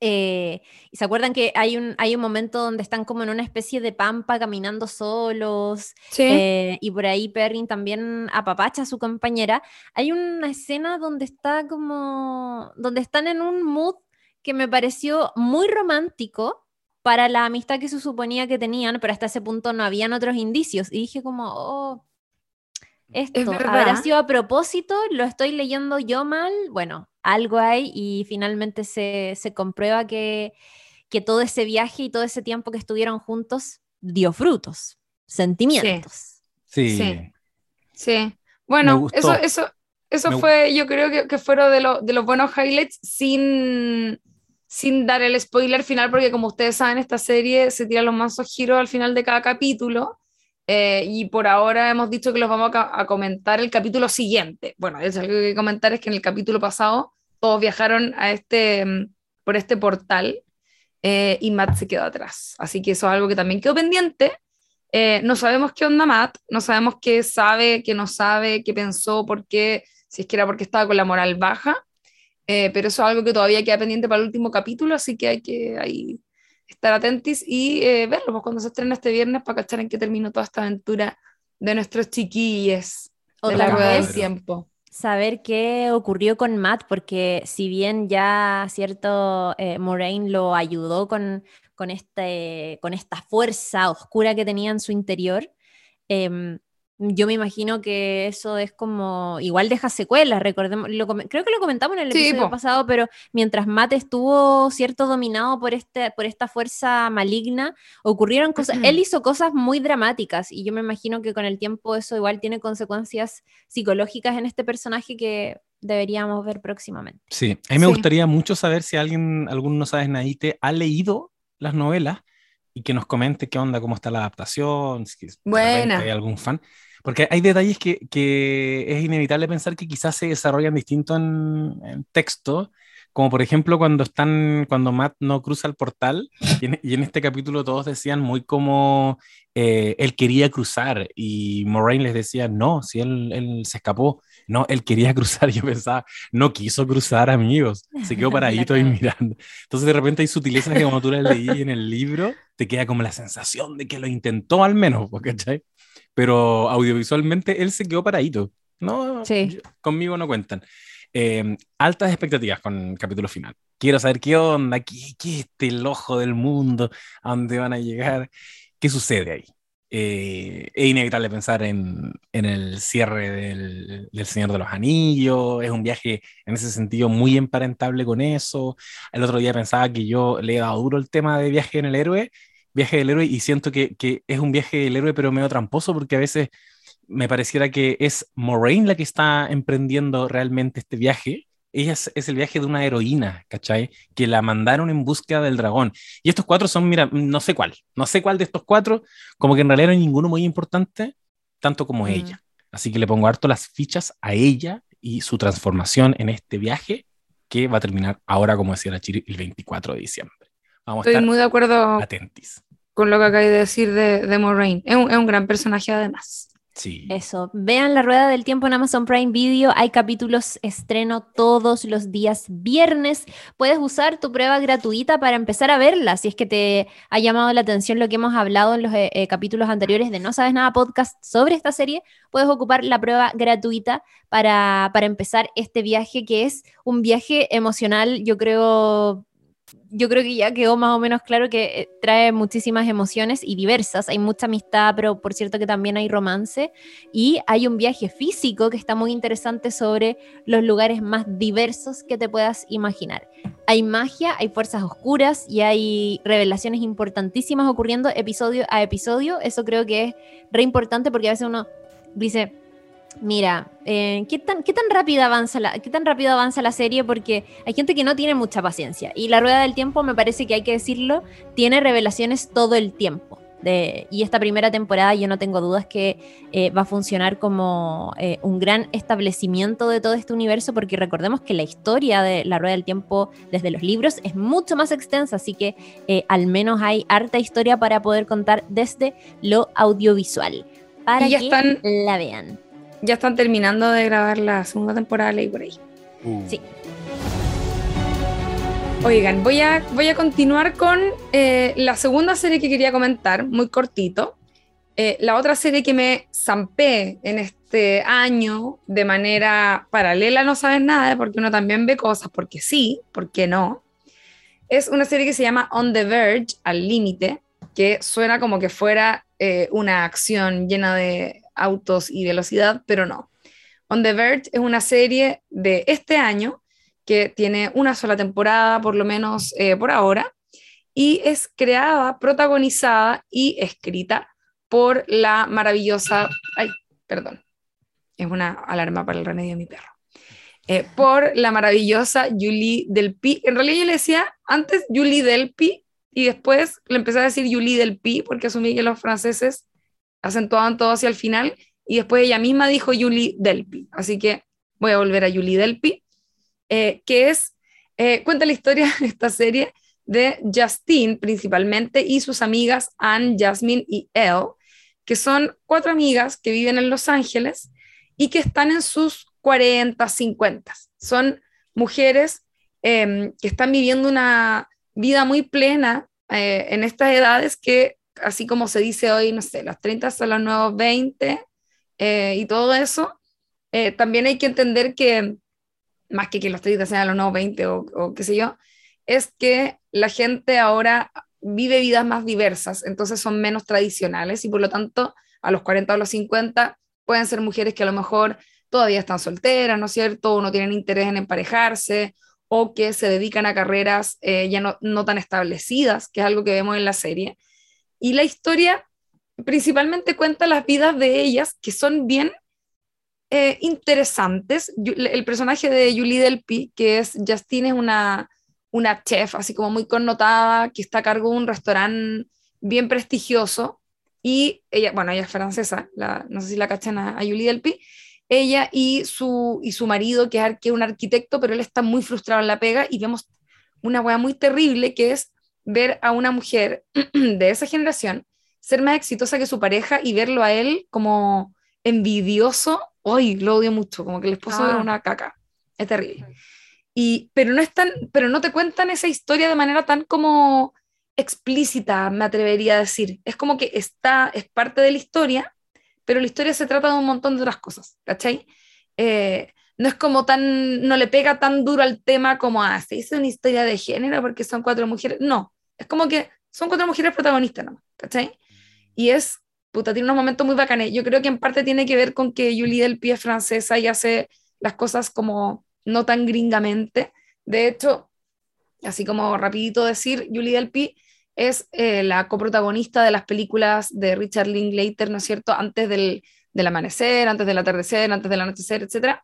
eh, y se acuerdan que hay un, hay un momento donde están como en una especie de pampa caminando solos. Eh, y por ahí Perrin también apapacha a su compañera. Hay una escena donde está como. donde están en un mood que me pareció muy romántico para la amistad que se suponía que tenían, pero hasta ese punto no habían otros indicios. Y dije como, oh, esto habrá sido a propósito, lo estoy leyendo yo mal. Bueno, algo hay y finalmente se, comprueba que, todo ese viaje y todo ese tiempo que estuvieron juntos dio frutos, sentimientos. Sí. Sí. Bueno, eso, eso, eso fue, yo creo que, que fueron de, de, los buenos highlights sin, sin dar el spoiler final, porque como ustedes saben, esta serie se tira los mansos giros al final de cada capítulo. Eh, y por ahora hemos dicho que los vamos a, comentar el capítulo siguiente. Bueno, es algo que comentar es que en el capítulo pasado todos viajaron a este, mm, por este portal eh, y Matt se quedó atrás. Así que eso es algo que también quedó pendiente. Eh, no sabemos qué onda Matt, no sabemos qué sabe, qué no sabe, qué pensó, por qué, si es que era porque estaba con la moral baja. Pero eso es algo que todavía queda pendiente para el último capítulo, así que hay que ahí estar atentos y eh, verlo pues, cuando se estrena este viernes para cachar en qué terminó toda esta aventura de nuestros chiquillos de la rueda del tiempo. Saber qué ocurrió con Matt, porque si bien ya cierto eh, Moraine lo ayudó con, con, este, con esta fuerza oscura que tenía en su interior, eh, yo me imagino que eso es como, igual deja secuelas, recordemos, creo que lo comentamos en el episodio pasado, pero mientras Matt estuvo cierto dominado por, este, por esta fuerza maligna, ocurrieron cosas, él hizo cosas muy dramáticas y yo me imagino que con el tiempo eso igual tiene consecuencias psicológicas en este personaje que deberíamos ver próximamente. Sí, a mí me gustaría mucho saber si alguien, alguno no sabes, Naite, ha leído las novelas y que nos comente qué onda, cómo está la adaptación, si Buena. hay algún fan Porque hay detalles que, que, es inevitable pensar que quizás se desarrollan distinto en, en texto como por ejemplo cuando están, cuando Matt no cruza el portal, y en, este capítulo todos decían muy como eh, él quería cruzar y Moraine les decía, no, si él, él, se escapó, no, él quería cruzar, yo pensaba, no quiso cruzar amigos, se quedó paradito ahí mirando. Entonces de repente hay sutilezas que como tú las leí en el libro, te queda como la sensación de que lo intentó al menos, ¿cachai? Pero audiovisualmente él se quedó paradito. No, sí. conmigo no cuentan. Em, altas expectativas con el capítulo final. Quiero saber qué onda, qué, qué este el ojo del mundo, a dónde van a llegar, qué sucede ahí. Eh, es inevitable pensar en, en el cierre del, del, Señor de los Anillos, es un viaje en ese sentido muy emparentable con eso. El otro día pensaba que yo le he dado duro el tema de viaje en el héroe, viaje del héroe, y siento que, que es un viaje del héroe pero medio tramposo porque a veces me pareciera que es Moraine la que está emprendiendo realmente este viaje. Ella es, el viaje de una heroína, ¿cachai? Que la mandaron en búsqueda del dragón. Y estos cuatro son, mira, no sé cuál, no sé cuál de estos cuatro, como que en realidad no hay ninguno muy importante, tanto como mm. ella. Así que le pongo harto las fichas a ella y su transformación en este viaje que va a terminar ahora, como decía la Chiri, el 24 de diciembre. Vamos Estoy muy de acuerdo atentis. con lo que acabé de decir de, de Moraine. Es un, es un gran personaje además. Eso. Vean la rueda del tiempo en Amazon Prime Video. Hay capítulos estreno todos los días viernes. Puedes usar tu prueba gratuita para empezar a verla. Si es que te ha llamado la atención lo que hemos hablado en los eh, eh, capítulos anteriores de No Sabes Nada podcast sobre esta serie, puedes ocupar la prueba gratuita para, para empezar este viaje que es un viaje emocional, yo creo yo creo que ya quedó más o menos claro que eh, trae muchísimas emociones y diversas. Hay mucha amistad, pero por cierto que también hay romance. Y hay un viaje físico que está muy interesante sobre los lugares más diversos que te puedas imaginar. Hay magia, hay fuerzas oscuras y hay revelaciones importantísimas ocurriendo episodio a episodio. Eso creo que es re importante porque a veces uno dice, Mira, eh, ¿qué, tan, ¿qué, tan rápido avanza la, ¿qué tan rápido avanza la serie? Porque hay gente que no tiene mucha paciencia. Y La Rueda del Tiempo, me parece que hay que decirlo, tiene revelaciones todo el tiempo. De, y esta primera temporada yo no tengo dudas que eh, va a funcionar como eh, un gran establecimiento de todo este universo, porque recordemos que la historia de La Rueda del Tiempo desde los libros es mucho más extensa, así que al menos hay harta historia para poder contar desde lo audiovisual, para que están... la vean ya están terminando de grabar la segunda temporada de Ley por ahí. Uh. Sí. Oigan, voy a, voy a continuar con eh, la segunda serie que quería comentar, muy cortito. Eh, la otra serie que me zampé en este año de manera paralela, no sabes nada, porque uno también ve cosas, porque sí, porque no. Es una serie que se llama On the Verge, al límite, que suena como que fuera eh, una acción llena de autos y velocidad, pero no. On the Verge es una serie de este año que tiene una sola temporada, por lo menos eh, por ahora, y es creada, protagonizada y escrita por la maravillosa, ay, perdón, es una alarma para el remedio de mi perro, eh, por la maravillosa Julie Delpy. En realidad yo le decía antes Julie Delpy y después le empecé a decir Julie Delpy porque asumí que los franceses acentuaban todo hacia el final y después ella misma dijo Julie Delpy. Así que voy a volver a Julie Delpy, eh, que es, eh, cuenta la historia de esta serie de Justine principalmente y sus amigas Anne, Jasmine y Elle, que son cuatro amigas que viven en Los Ángeles y que están en sus 40, 50. Son mujeres em, que están viviendo una vida muy plena eh, en estas edades que así como se dice hoy, no sé, los 30 son los nuevos 20 eh, y todo eso, eh, también hay que entender que, más que que los 30 sean los nuevos 20 o, o, qué sé yo, es que la gente ahora vive vidas más diversas, entonces son menos tradicionales y por lo tanto a los 40 o los 50 pueden ser mujeres que a lo mejor todavía están solteras, ¿no es cierto? O no tienen interés en emparejarse o que se dedican a carreras eh, ya no, no tan establecidas, que es algo que vemos en la serie. Y la historia principalmente cuenta las vidas de ellas, que son bien eh, interesantes. El personaje de Julie Delpy, que es Justine, es una, una chef, así como muy connotada, que está a cargo de un restaurante bien prestigioso. y ella, bueno, ella es francesa, la, no sé si la cachan a, Julie Delpy, ella y su, y su marido, que es, un arquitecto, pero él está muy frustrado en la pega y vemos una weá muy terrible que es ver a una mujer de esa generación ser más exitosa que su pareja y verlo a él como envidioso, hoy lo odio mucho, como que el esposo es ah. una caca, es terrible. Y, pero, no es pero no te cuentan esa historia de manera tan como explícita, me atrevería a decir. Es como que está, es parte de la historia, pero la historia se trata de un montón de otras cosas, ¿cachai? Eh, no es como tan, no le pega tan duro al tema como, ah, se hizo una historia de género porque son cuatro mujeres. No, es como que son cuatro mujeres protagonistas, ¿no? ¿cachai? Y es, puta, tiene unos momentos muy bacanes. Yo creo que en parte tiene que ver con que Julie Del Pie es francesa y hace las cosas como no tan gringamente. De hecho, así como rapidito decir, Julie Del Pie es eh, la coprotagonista de las películas de Richard Linklater, ¿no es cierto? Antes del, del amanecer, antes del atardecer, antes del anochecer, etc.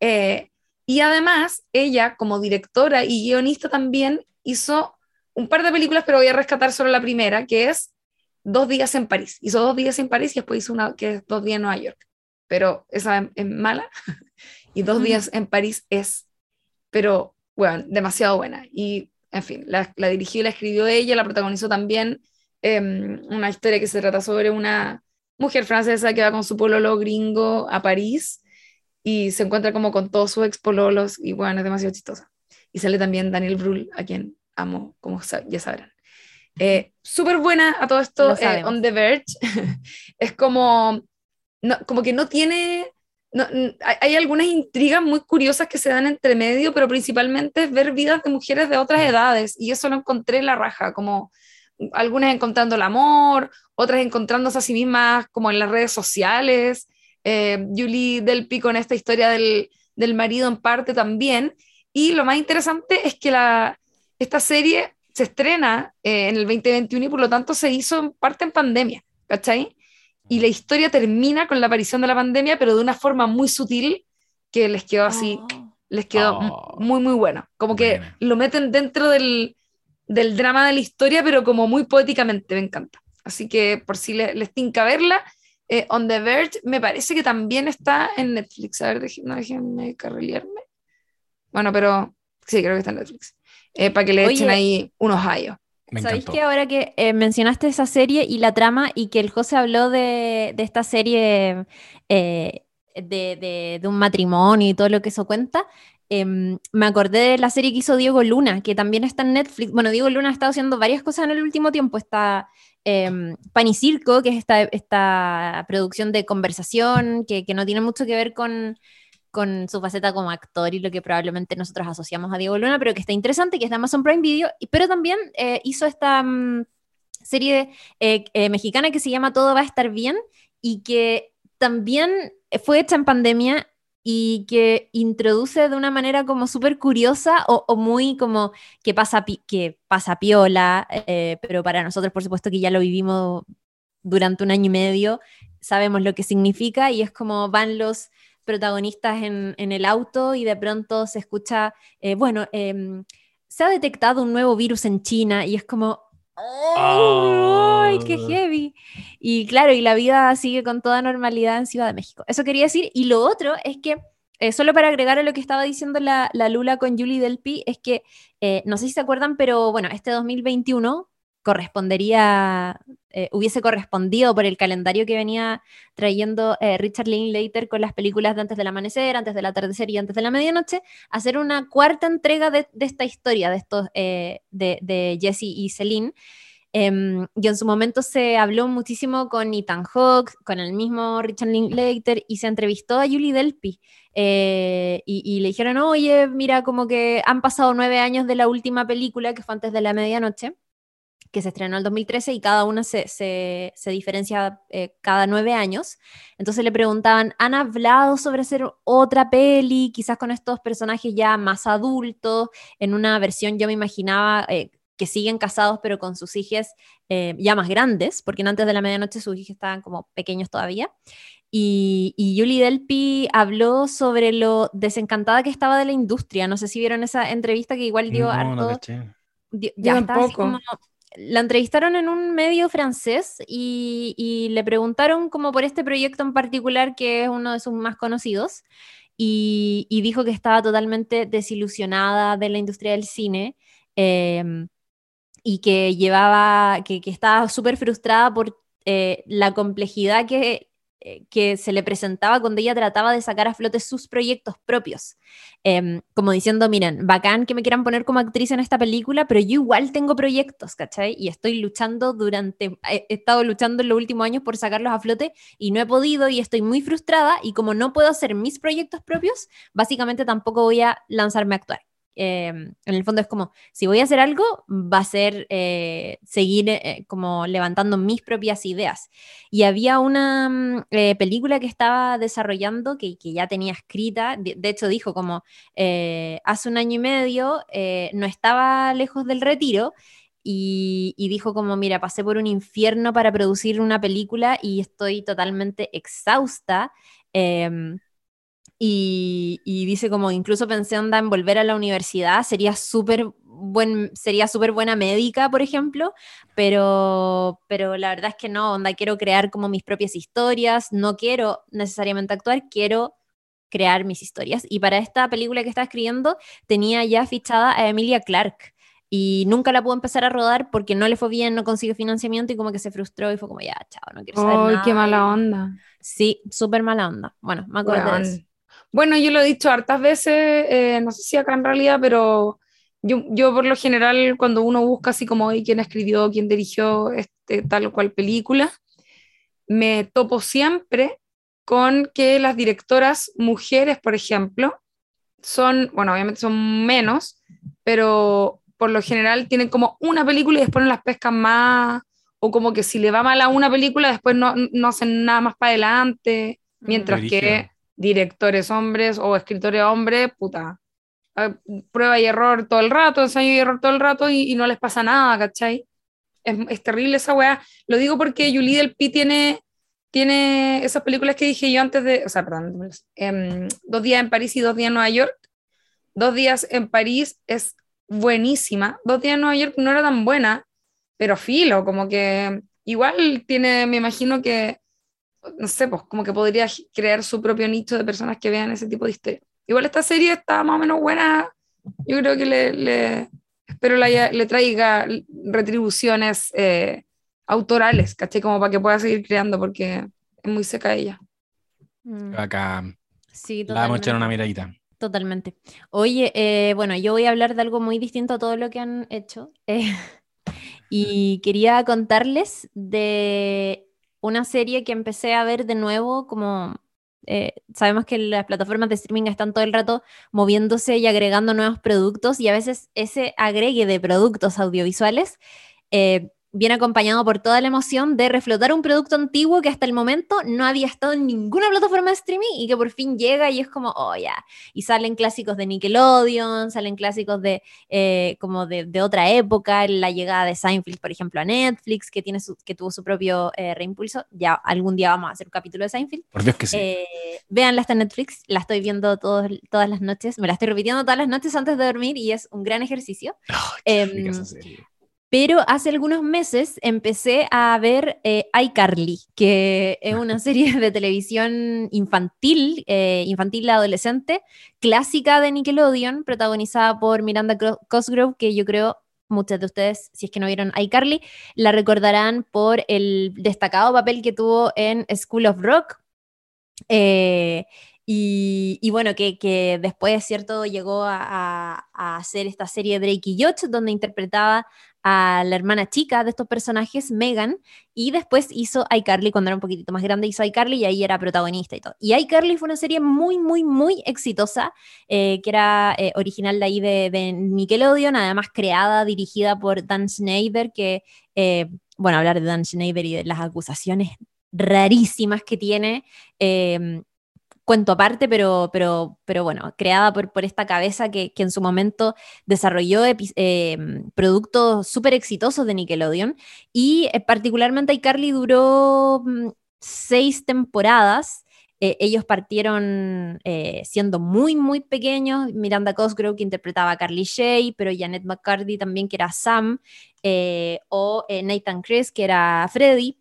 Eh, y además, ella como directora y guionista también hizo un par de películas, pero voy a rescatar solo la primera, que es Dos días en París. Hizo dos días en París y después hizo una que es Dos días en Nueva York. Pero esa es mala. y Dos días en París es, pero, bueno, demasiado buena. Y, en fin, la, dirigió y la escribió ella, la protagonizó también. Em, una historia que se trata sobre una mujer francesa que va con su pololo gringo a París y se encuentra como con todos sus expololos y bueno, es demasiado chistosa. Y sale también Daniel Brühl, a quien amo, como ya sabrán. Eh, Súper buena a todo esto, eh, On the Verge. es como, no, como que no tiene, no, hay algunas intrigas muy curiosas que se dan entre medio, pero principalmente es ver vidas de mujeres de otras edades, y eso lo encontré en la raja, como algunas encontrando el amor, otras encontrándose a sí mismas como en las redes sociales, eh, Julie Del Pico en esta historia del, del, marido en parte también. Y lo más interesante es que la, esta serie se estrena eh, en el 2021 y por lo tanto se hizo en parte en pandemia, ¿cachai? Y la historia termina con la aparición de la pandemia, pero de una forma muy sutil que les quedó así, oh. les quedó oh. muy, muy bueno. Como que lo meten dentro del, del, drama de la historia, pero como muy poéticamente, me encanta. Así que por si les, les tinca verla, eh, On the Verge me parece que también está en Netflix. A ver, déjenme, no déjenme carrilearme. Bueno, pero sí, creo que está en Netflix. Eh, para que le echen ahí unos hallos. ¿Sabéis que ahora que eh, mencionaste esa serie y la trama y que el José habló de, de esta serie de, de, de, un matrimonio y todo lo que eso cuenta, em, me acordé de la serie que hizo Diego Luna, que también está en Netflix. Bueno, Diego Luna ha estado haciendo varias cosas en el último tiempo. Está eh, Pan y Circo, que es esta, esta producción de conversación que, que, no tiene mucho que ver con, con su faceta como actor y lo que probablemente nosotros asociamos a Diego Luna, pero que está interesante, que es de Amazon Prime Video, pero también eh, hizo esta mm, serie eh, eh, mexicana que se llama Todo va a estar bien y que también fue hecha en pandemia y que introduce de una manera como súper curiosa o, muy como que pasa, que pasa piola, eh, pero para nosotros por supuesto que ya lo vivimos durante un año y medio, sabemos lo que significa y es como van los protagonistas en, el auto y de pronto se escucha, eh, bueno, em, se ha detectado un nuevo virus en China y es como, ¡Ay, qué oh. heavy! Y claro, y la vida sigue con toda normalidad en Ciudad de México. Eso quería decir. Y lo otro es que, eh, solo para agregar a lo que estaba diciendo la, Lula con Julie Delpi, es que, eh, no sé si se acuerdan, pero bueno, este 2021 correspondería, eh, hubiese correspondido por el calendario que venía trayendo Richard Linklater con las películas de Antes del Amanecer, Antes del Atardecer y Antes de la Medianoche, hacer una cuarta entrega de, esta historia de, estos, de, de Jesse y Celine. Em, y en su momento se habló muchísimo con Ethan Hawke, con el mismo Richard Linklater, y se entrevistó a Julie Delpy. Eh, y, le dijeron, oye, mira, como que han pasado nueve años de la última película, que fue antes de la medianoche, que se estrenó en el 2013, y cada una se, se, diferencia eh, cada nueve años. Entonces le preguntaban, ¿han hablado sobre hacer otra peli, quizás con estos personajes ya más adultos, en una versión, yo me imaginaba... Eh, que siguen casados pero con sus hijos eh, ya más grandes, porque antes de la medianoche sus hijos estaban como pequeños todavía. Y, y, Julie Delpy habló sobre lo desencantada que estaba de la industria. No sé si vieron esa entrevista que igual dio harto. ya está como la entrevistaron en un medio francés y, le preguntaron como por este proyecto en particular que es uno de sus más conocidos y, dijo que estaba totalmente desilusionada de la industria del cine em, y que llevaba, que, estaba súper frustrada por eh, la complejidad que que se le presentaba cuando ella trataba de sacar a flote sus proyectos propios. Em, como diciendo, miren, bacán que me quieran poner como actriz en esta película, pero yo igual tengo proyectos, ¿cachai? Y estoy luchando durante, he estado luchando en los últimos años por sacarlos a flote y no he podido y estoy muy frustrada y como no puedo hacer mis proyectos propios, básicamente tampoco voy a lanzarme a actuar. Em, en el fondo es como, si voy a hacer algo, va a ser eh, seguir eh, como levantando mis propias ideas. Y había una mm, eh, película que estaba desarrollando, que, que ya tenía escrita, de, hecho dijo como, hace un año y medio no estaba lejos del retiro. Y, y, dijo como, mira, pasé por un infierno para producir una película y estoy totalmente exhausta. Em, y, dice como incluso pensé onda en volver a la universidad, sería súper buen, sería súper buena médica, por ejemplo, pero, pero la verdad es que no, onda, quiero crear como mis propias historias, no quiero necesariamente actuar, quiero crear mis historias. Y para esta película que estaba escribiendo tenía ya fichada a Emilia Clark y nunca la pudo empezar a rodar porque no le fue bien, no consiguió financiamiento y como que se frustró y fue como, ya, chao, no quiero saber ¡Ay, qué mala onda! Sí, súper mala onda. Bueno, me acuerdo de eso. Bueno, yo lo he dicho hartas veces, eh, no sé si acá en realidad, pero yo, yo por lo general cuando uno busca así como hoy quién escribió, quién dirigió este, tal o cual película, me topo siempre con que las directoras mujeres, por ejemplo, son, bueno, obviamente son menos, pero por lo general tienen como una película y después no las pescan más, o como que si le va mal a una película, después no, no hacen nada más para adelante, mm. mientras que directores hombres o escritores hombres, puta, prueba y error todo el rato, ensayo y error todo el rato y, no les pasa nada, ¿cachai? Es, es, terrible esa weá. Lo digo porque Julie Del Pi tiene, tiene esas películas que dije yo antes de, o sea, perdón, em, dos días en París y dos días en Nueva York. Dos días en París es buenísima. Dos días en Nueva York no era tan buena, pero filo, como que igual tiene, me imagino que no sé, pues como que podría crear su propio nicho de personas que vean ese tipo de historia. Igual esta serie está más o menos buena, yo creo que le, le espero le, le traiga retribuciones eh, autorales, ¿caché? Como para que pueda seguir creando, porque es muy seca ella. Mm. Acá sí, la vamos a echar una miradita. Totalmente. Oye, eh, bueno, yo voy a hablar de algo muy distinto a todo lo que han hecho. Eh, y quería contarles de una serie que empecé a ver de nuevo, como eh, sabemos que las plataformas de streaming están todo el rato moviéndose y agregando nuevos productos y a veces ese agregue de productos audiovisuales eh, viene acompañado por toda la emoción de reflotar un producto antiguo que hasta el momento no había estado en ninguna plataforma de streaming y que por fin llega y es como, oh ya, y salen clásicos de Nickelodeon, salen clásicos de eh, como de, otra época, la llegada de Seinfeld, por ejemplo, a Netflix, que, tiene su, que tuvo su propio eh, reimpulso, ya algún día vamos a hacer un capítulo de Seinfeld. Por Dios que sí. Eh, véanla hasta Netflix, la estoy viendo todas las noches, me la estoy repitiendo todas las noches antes de dormir y es un gran ejercicio. Oh, pero hace algunos meses empecé a ver eh, iCarly, que es una serie de televisión infantil, eh, infantil adolescente, clásica de Nickelodeon, protagonizada por Miranda Cosgrove, que yo creo muchas de ustedes, si es que no vieron iCarly, la recordarán por el destacado papel que tuvo en School of Rock. Eh, y, bueno, que, después, ¿cierto? Llegó a, a, hacer esta serie Drake y Josh, donde interpretaba a la hermana chica de estos personajes, Megan, y después hizo iCarly cuando era un poquitito más grande, hizo iCarly y ahí era protagonista y todo. Y iCarly fue una serie muy, muy, muy exitosa, eh, que era eh, original de ahí de, Nickelodeon, además creada, dirigida por Dan Schneider, que, eh, bueno, hablar de Dan Schneider y de las acusaciones rarísimas que tiene cuento aparte, pero, pero, pero bueno, creada por, por esta cabeza que, que en su momento desarrolló eh, productos súper exitosos de Nickelodeon. Y eh, particularmente iCarly duró mm, seis temporadas. Eh, ellos partieron eh, siendo muy, muy pequeños. Miranda Cosgrove, que interpretaba a Carly Shay, pero Janet McCarthy también, que era Sam, eh, o Nathan Chris, que era Freddy.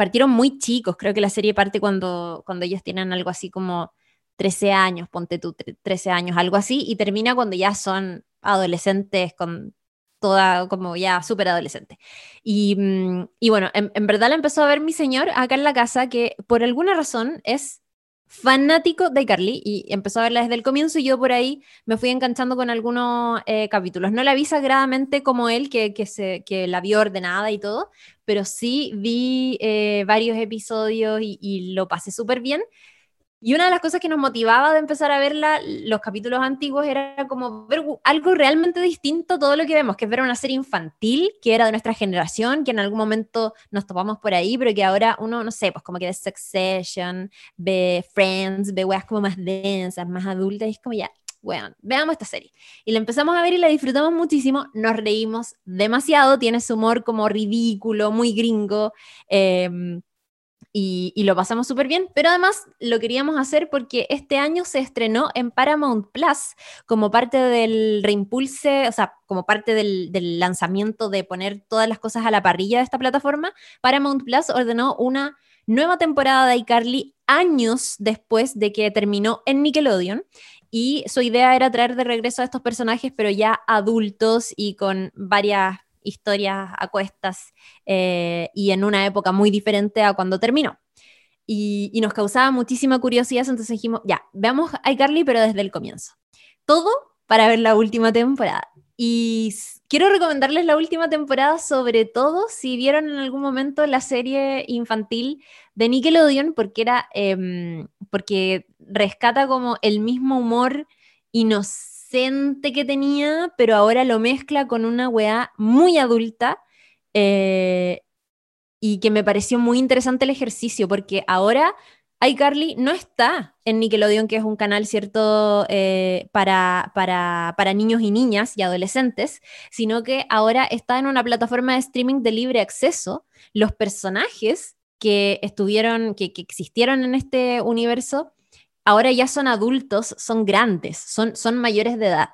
Partieron muy chicos. Creo que la serie parte cuando, cuando ellos tienen algo así como 13 años, ponte tú 13 años, algo así, y termina cuando ya son adolescentes con toda como ya súper adolescente. Y, mm, y bueno, en, verdad la empezó a ver mi señor acá en la casa, que por alguna razón es fanático de Carly y empezó a verla desde el comienzo y yo por ahí me fui enganchando con algunos eh, capítulos. No la vi sagradamente como él, que, que, se, que la vio ordenada y todo, pero sí vi eh, varios episodios y, y lo pasé súper bien. Y una de las cosas que nos motivaba de empezar a ver los capítulos antiguos era como ver algo realmente distinto a todo lo que vemos, que es ver una serie infantil que era de nuestra generación, que en algún momento nos topamos por ahí, pero que ahora uno, no sé, pues como que ve Succession, ve Friends, ve weas como más densas, más adultas, y es como ya, bueno, veamos esta serie. Y la empezamos a ver y la disfrutamos muchísimo, nos reímos demasiado, tiene su humor como ridículo, muy gringo. Eh, y, lo pasamos súper bien, pero además lo queríamos hacer porque este año se estrenó en Paramount Plus como parte del reimpulse, o sea, como parte del, lanzamiento de poner todas las cosas a la parrilla de esta plataforma. Paramount Plus ordenó una nueva temporada de iCarly años después de que terminó en Nickelodeon. Y su idea era traer de regreso a estos personajes, pero ya adultos y con varias historias a cuestas eh, y en una época muy diferente a cuando terminó. Y, nos causaba muchísima curiosidad, entonces dijimos, ya, veamos a iCarly, pero desde el comienzo. Todo para ver la última temporada. Y quiero recomendarles la última temporada, sobre todo si vieron en algún momento la serie infantil de Nickelodeon, porque era em, porque rescata como el mismo humor y que tenía, pero ahora lo mezcla con una weá muy adulta. Eh, y que me pareció muy interesante el ejercicio, porque ahora iCarly no está en Nickelodeon, que es un canal, ¿cierto?, eh, para, para, para, niños y niñas y adolescentes, sino que ahora está en una plataforma de streaming de libre acceso. Los personajes que estuvieron, que, que existieron en este universo, ahora ya son adultos, son grandes, son, son mayores de edad.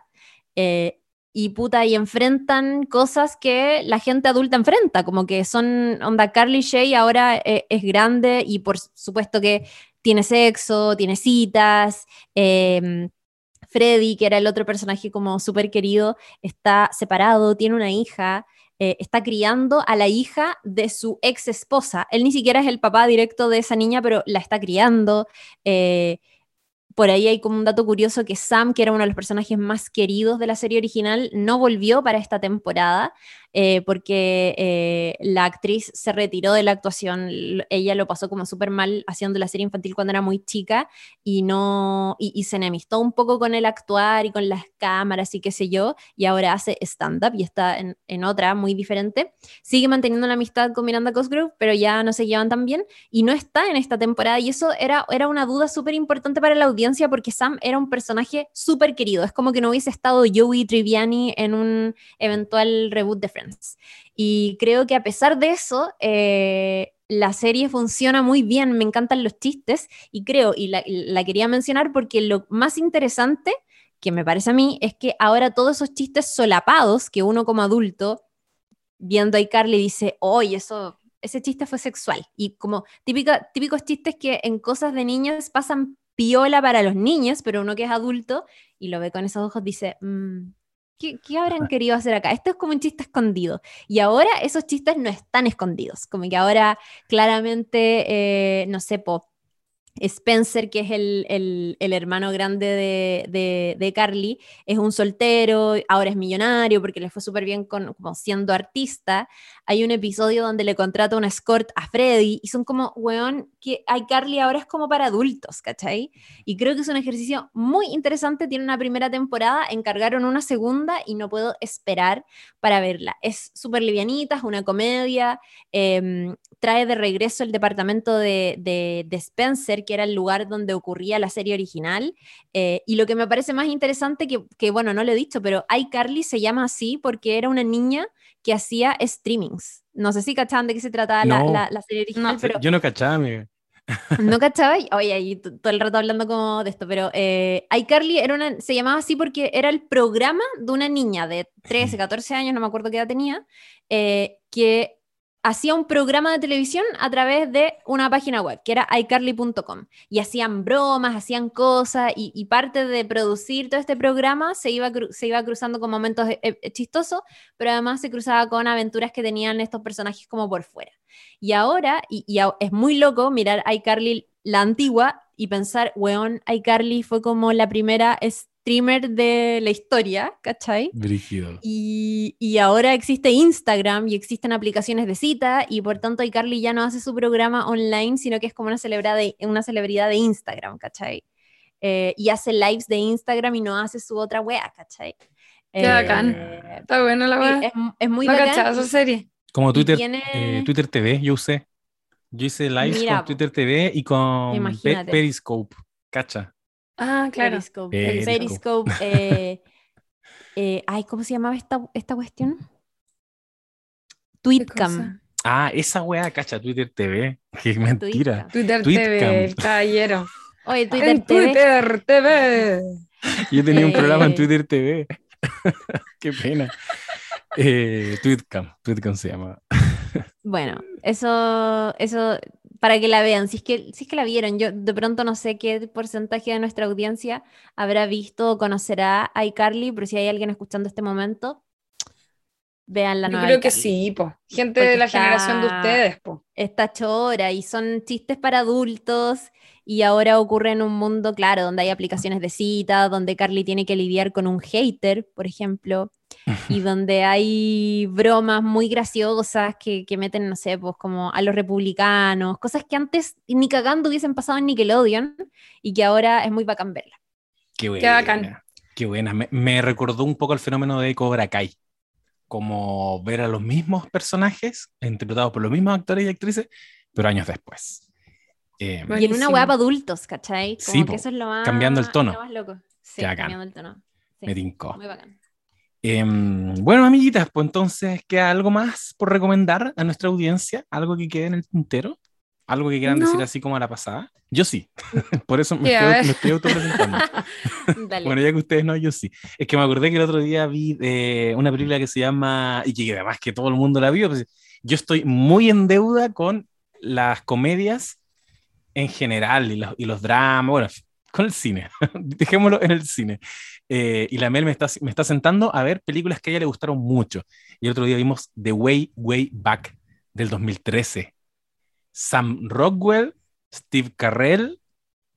Eh, y puta, y enfrentan cosas que la gente adulta enfrenta, como que son, onda, Carly Shay ahora eh, es grande y por supuesto que tiene sexo, tiene citas. Em, Freddy, que era el otro personaje como súper querido, está separado, tiene una hija, eh, está criando a la hija de su ex esposa. Él ni siquiera es el papá directo de esa niña, pero la está criando. Por ahí hay como un dato curioso que Sam, que era uno de los personajes más queridos de la serie original, no volvió para esta temporada eh, porque eh, la actriz se retiró de la actuación. Ella lo pasó como súper mal haciendo la serie infantil cuando era muy chica y no y, se enemistó un poco con el actuar y con las cámaras y qué sé yo, y ahora hace stand-up y está en, en, otra muy diferente. Sigue manteniendo la amistad con Miranda Cosgrove, pero ya no se llevan tan bien y no está en esta temporada y eso era, era una duda súper importante para la audiencia porque Sam era un personaje súper querido. Es como que no hubiese estado Joey Triviani en un eventual reboot de Friends. Y creo que a pesar de eso, eh, la serie funciona muy bien, me encantan los chistes y creo, y la, quería mencionar porque lo más interesante que me parece a mí es que ahora todos esos chistes solapados que uno como adulto viendo a iCarly dice, oye, eso, ese chiste fue sexual. Y como típica, típicos chistes que en cosas de niños pasan piola para los niños, pero uno que es adulto y lo ve con esos ojos dice, mm, ¿Qué, habrán querido hacer acá? Esto es como un chiste escondido. Y ahora esos chistes no están escondidos. Como que ahora claramente, eh, no sé, po, Spencer, que es el, hermano grande de, Carly, es un soltero, ahora es millonario porque le fue súper bien con, como siendo artista. Hay un episodio donde le contrata una escort a Freddy y son como, weón, que hay Carly ahora es como para adultos, ¿cachai? Y creo que es un ejercicio muy interesante. Tiene una primera temporada, encargaron una segunda y no puedo esperar para verla. Es súper livianita, es una comedia, em, trae de regreso el departamento de, de Spencer que era el lugar donde ocurría la serie original. Eh, y lo que me parece más interesante, que, que, bueno, no lo he dicho, pero iCarly se llama así porque era una niña que hacía streamings. No sé si cachaban de qué se trataba la, la, serie original. pero... Yo no cachaba, amiga. ¿No cachaba? Oye, ahí todo el rato hablando como de esto, pero eh, iCarly era una, se llamaba así porque era el programa de una niña de 13, 14 años, no me acuerdo qué edad tenía, eh, que hacía un programa de televisión a través de una página web, que era iCarly.com. Y hacían bromas, hacían cosas, y, parte de producir todo este programa se iba, se iba cruzando con momentos eh, chistosos, pero además se cruzaba con aventuras que tenían estos personajes como por fuera. Y ahora, y, es muy loco mirar iCarly la antigua y pensar, weón, iCarly fue como la primera streamer de la historia, ¿cachai? Brígido. Y, y, ahora existe Instagram y existen aplicaciones de cita y por tanto iCarly ya no hace su programa online, sino que es como una, celebridad de, una celebridad de Instagram, ¿cachai? Eh, y hace lives de Instagram y no hace su otra wea, ¿cachai? Qué bacán. Eh, Está bueno la wea. Es, es, muy no bacán. esa serie. Como Twitter, eh, Twitter TV, yo usé. Yo hice lives con Twitter TV y con Periscope. Cacha. Ah, claro. Periscope. Periscope. Eh, eh, ay, ¿cómo se llamaba esta, esta cuestión? Tweetcam. Ah, esa weá, cacha, Twitter TV. Qué mentira. Twitter TV, el caballero. Oye, Twitter TV. Twitter TV. Yo tenía un programa en Twitter TV. Qué pena. Eh, Tweetcam, Tweetcam se llama. Bueno, eso, eso para que la vean, si es que, si es que la vieron, yo de pronto no sé qué porcentaje de nuestra audiencia habrá visto o conocerá a iCarly, pero si hay alguien escuchando este momento, vean la nueva. Yo creo que sí, po. gente de la generación de ustedes. Po. Está chora y son chistes para adultos y ahora ocurre en un mundo, claro, donde hay aplicaciones de cita, donde Carly tiene que lidiar con un hater, por ejemplo, y donde hay bromas muy graciosas que, que, meten, no sé, pues como a los republicanos, cosas que antes ni cagando hubiesen pasado en Nickelodeon y que ahora es muy bacán verla. Qué buena. Qué bacán. Qué buena. Me, me recordó un poco el fenómeno de Cobra Kai como ver a los mismos personajes interpretados por los mismos actores y actrices, pero años después. Eh, y en una web adultos, ¿cachai? Como sí, que eso es lo más, cambiando el tono. Lo más loco. Sí, cambiando el tono. Me tincó. Muy bacán. Em, bueno, amiguitas, pues entonces, ¿queda algo más por recomendar a nuestra audiencia? ¿Algo que quede en el tintero? ¿Algo que quieran decir así como a la pasada? Yo sí. por eso me, estoy, me estoy autopresentando. bueno, ya que ustedes no, yo sí. Es que me acordé que el otro día vi eh, una película que se llama, y que además que todo el mundo la vio, pues, yo estoy muy en deuda con las comedias en general y los, y los dramas, bueno, con el cine, dejémoslo en el cine. Eh, y la Mel me está, me está sentando a ver películas que a ella le gustaron mucho. Y el otro día vimos The Way, Way Back del 2013. Sam Rockwell, Steve Carrell,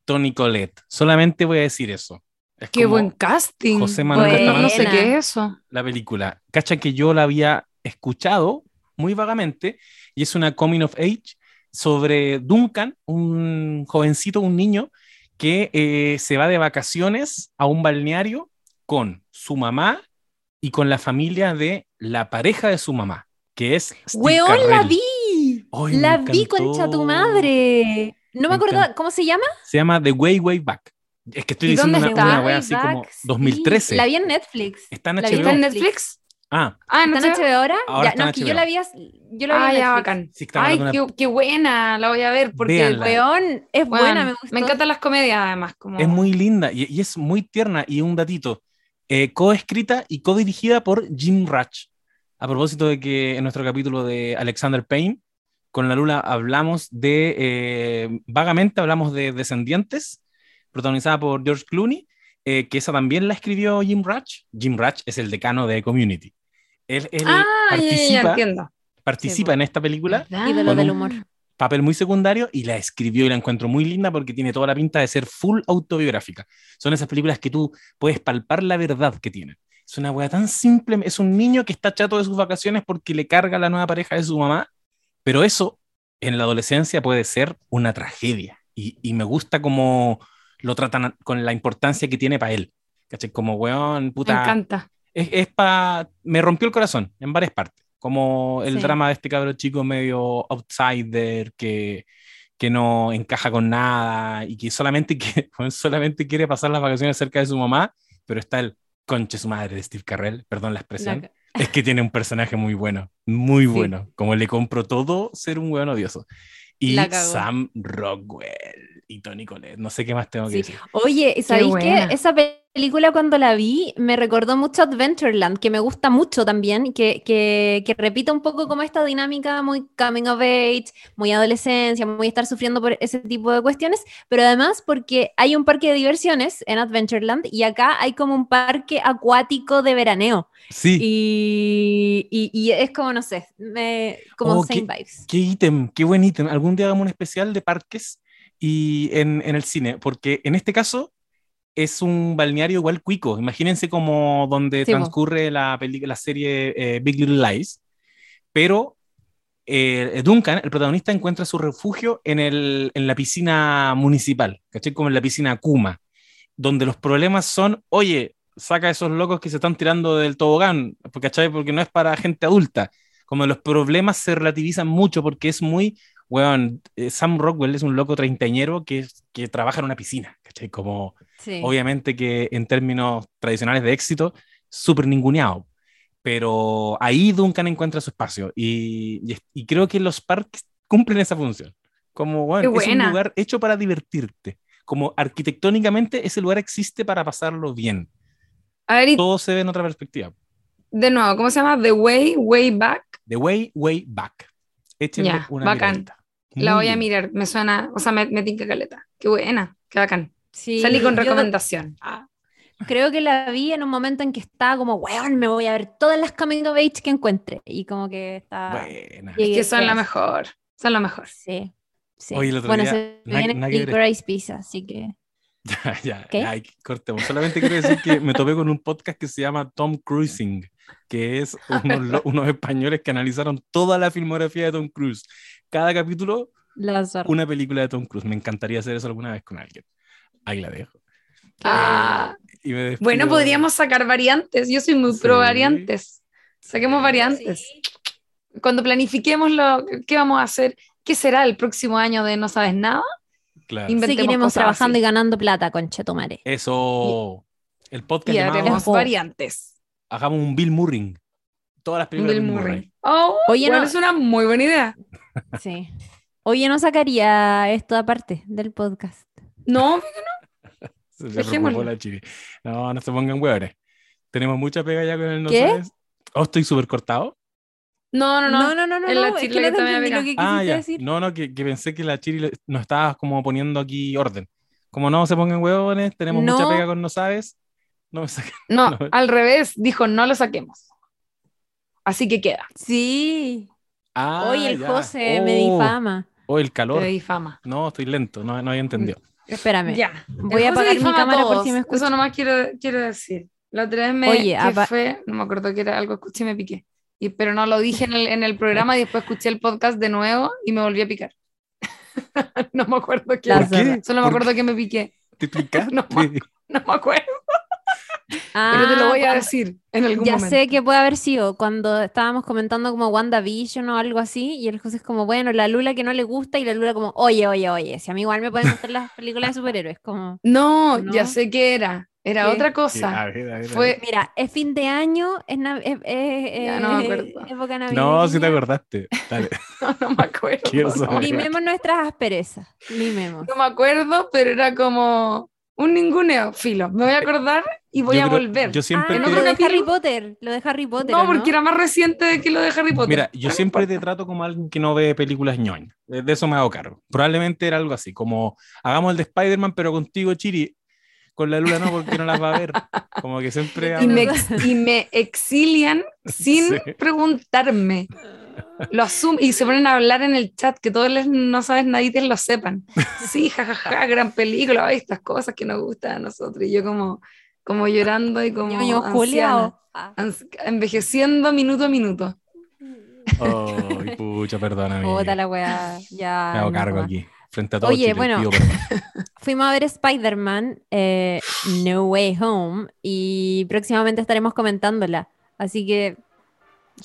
Tony Collette. Solamente voy a decir eso. Qué buen casting. José Manuel No sé qué es eso. La película. Cacha que yo la había escuchado muy vagamente y es una coming of age sobre Duncan, un jovencito, un niño que eh, se va de vacaciones a un balneario con su mamá y con la familia de la pareja de su mamá, que es... ¡Weón, la vi! la vi, concha tu madre. No me, acuerdo, ¿cómo se llama? Se llama The Way Way Back. Es que estoy diciendo una, una wea así como 2013. la vi en Netflix. Está en ¿Está en Netflix? Ah. ah ¿Está en HBO ahora? ahora ya, no, que yo la vi, yo la vi ah, ya, bacán. Ay, qué, qué, buena, la voy a ver porque el peón es buena, me gustó. Me encantan las comedias además. Como... Es muy linda y, y, es muy tierna y un datito, eh, coescrita y co-dirigida por Jim Ratch. A propósito de que en nuestro capítulo de Alexander Payne, con la Lula hablamos de, eh, vagamente hablamos de Descendientes, protagonizada por George Clooney, eh, que esa también la escribió Jim Ratch. Jim Ratch es el decano de Community. Él, ah, participa, participa en esta película. Ídolo del humor. Papel muy secundario y la escribió y la encuentro muy linda porque tiene toda la pinta de ser full autobiográfica. Son esas películas que tú puedes palpar la verdad que tienen. Es una wea tan simple. Es un niño que está chato de sus vacaciones porque le carga la nueva pareja de su mamá. Pero eso en la adolescencia puede ser una tragedia. Y, y me gusta cómo lo tratan con la importancia que tiene para él. ¿Cachai? Como, weón, puta. Me encanta es, es para... Me rompió el corazón en varias partes, como el drama de este cabrón chico medio outsider que, que no encaja con nada y que solamente, que, solamente quiere pasar las vacaciones cerca de su mamá, pero está el conche su madre de Steve Carrell, perdón la expresión, es que tiene un personaje muy bueno, muy bueno, como le compro todo ser un weón odioso. Y Sam Rockwell y Tony Collette. No sé qué más tengo que decir. Oye, ¿sabéis qué? Esa película cuando la vi me recordó mucho Adventureland, que me gusta mucho también, que, que, que repite un poco como esta dinámica muy coming of age, muy adolescencia, muy estar sufriendo por ese tipo de cuestiones, pero además porque hay un parque de diversiones en Adventureland y acá hay como un parque acuático de veraneo. Sí. Y, y, es como, no sé, como oh, same qué, vibes. Qué ítem, qué buen ítem. Algún día hagamos un especial de parques y en, en el cine, porque en este caso es un balneario igual cuico. Imagínense como donde transcurre la, la serie eh, Big Little Lies, pero eh, Duncan, el protagonista, encuentra su refugio en, el, en la piscina municipal, ¿cachai? Como en la piscina Kuma, donde los problemas son, oye, saca a esos locos que se están tirando del tobogán, ¿cachai? Porque no es para gente adulta. Como los problemas se relativizan mucho porque es muy weón, eh, Sam Rockwell es un loco treintañero que, que trabaja en una piscina, ¿cachai? Como, obviamente que en términos tradicionales de éxito, súper ninguneado. Pero ahí Duncan encuentra su espacio y, y, creo que los parques cumplen esa función. Como, bueno, es un lugar hecho para divertirte. Como arquitectónicamente ese lugar existe para pasarlo bien. Todo se ve en otra perspectiva. De nuevo, ¿cómo se llama? The Way, Way Back. The Way, Way Back. Échenle una bacán. La voy a mirar, me suena, o sea, me, me tinca caleta. Qué buena, qué bacán. Sí, Salí con recomendación. Ah, creo que la vi en un momento en que estaba como, weón, me voy a ver todas las coming of age que encuentre. Y como que está. Buena. Es que son la mejor. Son lo mejor. Sí. sí. bueno, se viene Grace Pizza, así que. ya, ya, ¿Qué? cortemos. Solamente quiero decir que me topé con un podcast que se llama Tom Cruising, que es unos, unos españoles que analizaron toda la filmografía de Tom Cruise cada capítulo una película de Tom Cruise. Me encantaría hacer eso alguna vez con alguien. Ahí la dejo. Ah, eh, bueno, podríamos sacar variantes. Yo soy muy pro variantes. Saquemos variantes. Cuando planifiquemos lo que vamos a hacer, ¿qué será el próximo año de No Sabes Nada? Claro. Seguiremos trabajando y ganando plata con Chetumare. Eso. el podcast. Y haremos variantes. Hagamos un Bill Murray. Todas las películas de Bill Murray. Oh, Oye, no. es una muy buena idea. Sí. Oye, no sacaría esto aparte del podcast. No, no. Se. La no, no se pongan hueones. Tenemos mucha pega ya con el no ¿Qué? sabes. ¿Oh, estoy súper cortado? No, no, no. No, no, no, no. En la es que no te lo que ah, ya. decir. No, no, que, que, pensé que la Chiri nos estaba como poniendo aquí orden. Como no se pongan hueones, tenemos mucha pega con no sabes. No me saquen. No, al revés, dijo no lo saquemos. Así que queda. Sí. Ah, Hoy el José me oh. difama. Hoy el calor. Me difama. No, estoy lento, no, no había entendido. Espérame. Ya. Voy a apagar mi cámara por si me escucho. Eso nomás quiero, quiero decir. La otra vez me Oye, fue, no me acuerdo que era algo, escuché y me piqué. Y, pero no lo dije en el, en el programa y después escuché el podcast de nuevo y me volví a picar. no me acuerdo qué. qué? Solo me acuerdo que me piqué. ¿Te picaste? no, no me acuerdo. Pero te lo voy a ah, decir en algún ya momento. sé que puede haber sido cuando estábamos comentando como WandaVision o algo así, y el José es como, bueno, la Lula que no le gusta, y la Lula como, oye, oye, oye, si a mí igual me pueden gustar las películas de superhéroes, como... No, ya sé que era. Era otra cosa. Fue... Mira, es fin de año, es, ya, no me acuerdo. época navideña. No, si te acordaste. Dale. no, no me acuerdo. Limemos nuestras asperezas. Limemos. No me acuerdo, pero era como un ninguneo, filo. Me voy a acordar y voy a volver. Yo siempre ah, lo de Harry Potter, lo de Harry Potter. No, porque era más reciente que lo de Harry Potter. Mira, yo siempre te trato como alguien que no ve películas ñoñas. De eso me hago cargo. Probablemente era algo así, como hagamos el de Spider-Man, pero contigo, Chiri. Con la luna no, porque no las va a ver. Como que siempre. Y me, y me exilian sin preguntarme. Lo asumen y se ponen a hablar en el chat, que todos les, no sabes, nadie lo sepan. Sí, jajaja, gran película, estas cosas que nos gustan a nosotros. Y yo como, como llorando y como anciana, envejeciendo minuto a minuto. Ay, pucha, perdóname. Puta la weá, ya. Me hago cargo aquí, frente a todos. Oye, bueno, fuimos a ver Spider-Man eh, No Way Home y próximamente estaremos comentándola. Así que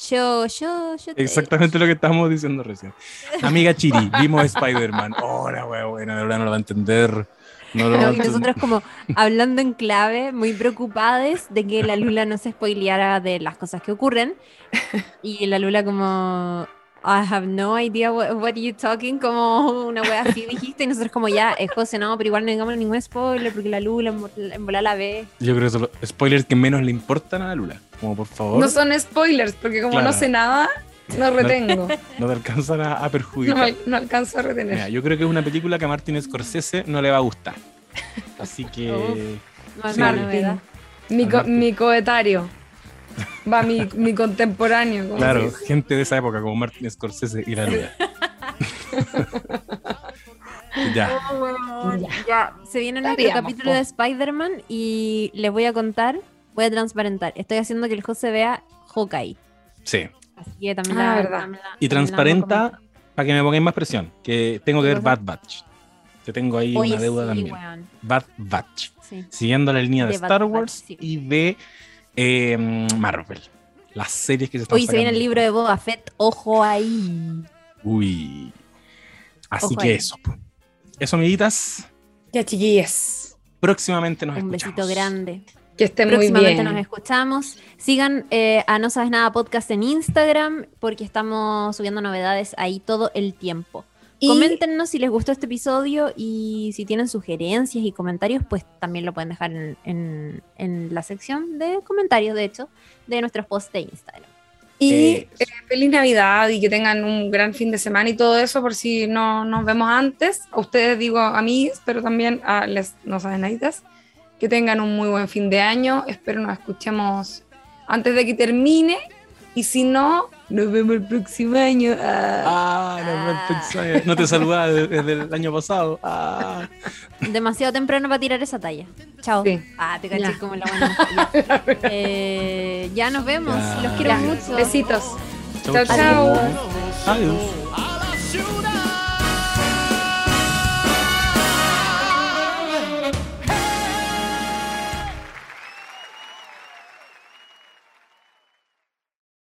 yo, yo, yo. Exactamente lo que estábamos diciendo recién. Amiga Chiri, vimos Spider-Man. Oh, la wea buena, de verdad no lo va a entender. No lo y nosotros como hablando en clave, muy preocupadas de que la Lula no se spoileara de las cosas que ocurren. Y la Lula como, I have no idea what, what you talking, como una wea así dijiste, y nosotros como ya, es José, no, pero igual no digamos ningún spoiler, porque la Lula en volar la ve. Yo creo que son los spoilers que menos le importan a la Lula, como por favor. No son spoilers, porque como no sé nada, no retengo. No, te alcanzan a, perjudicar. No, alcanzo a retener. yo creo que es una película que a Martin Scorsese no le va a gustar. Así que... no es sí. Mi, mi coetario. Va mi, mi contemporáneo. Claro, gente de esa época como Martin Scorsese y la luna. ya. ya. Se viene nuestro capítulo de Spider-Man y les voy a contar, voy a transparentar. Estoy haciendo que el José vea Hawkeye. Sí. Así que también ah, la, verdad. y transparenta para que me pongáis más presión, que tengo que ver Bad Batch. Que tengo ahí una deuda también. Bad Batch. Siguiendo la línea de, Star Wars y de eh, Marvel. Las series que se están Uy, se viene el libro de Boba Fett, ojo ahí. Uy. Así que eso. Eso, amiguitas. Ya, chiquillas. Próximamente nos Un escuchamos. besito grande. Que estén muy bien. nos escuchamos. Sigan eh, a No Sabes Nada Podcast en Instagram porque estamos subiendo novedades ahí todo el tiempo. Coméntenos si les gustó este episodio y si tienen sugerencias y comentarios, pues también lo pueden dejar en, la sección de comentarios, de hecho, de nuestros posts de Instagram. Y eh, feliz Navidad y que tengan un gran fin de semana y todo eso, por si no nos vemos antes. A ustedes digo a mí, pero también a les no saben naditas. Que tengan un muy buen fin de año. Espero nos escuchemos antes de que termine. Y si no, nos vemos el próximo año. Ah, nos vemos el próximo año. No te saludaba desde el año pasado. Ah. Demasiado temprano para tirar esa talla. Chao. Ah, te caché como la buena. eh, ya nos vemos. Los quiero mucho. Besitos. Chao, chao. Adiós.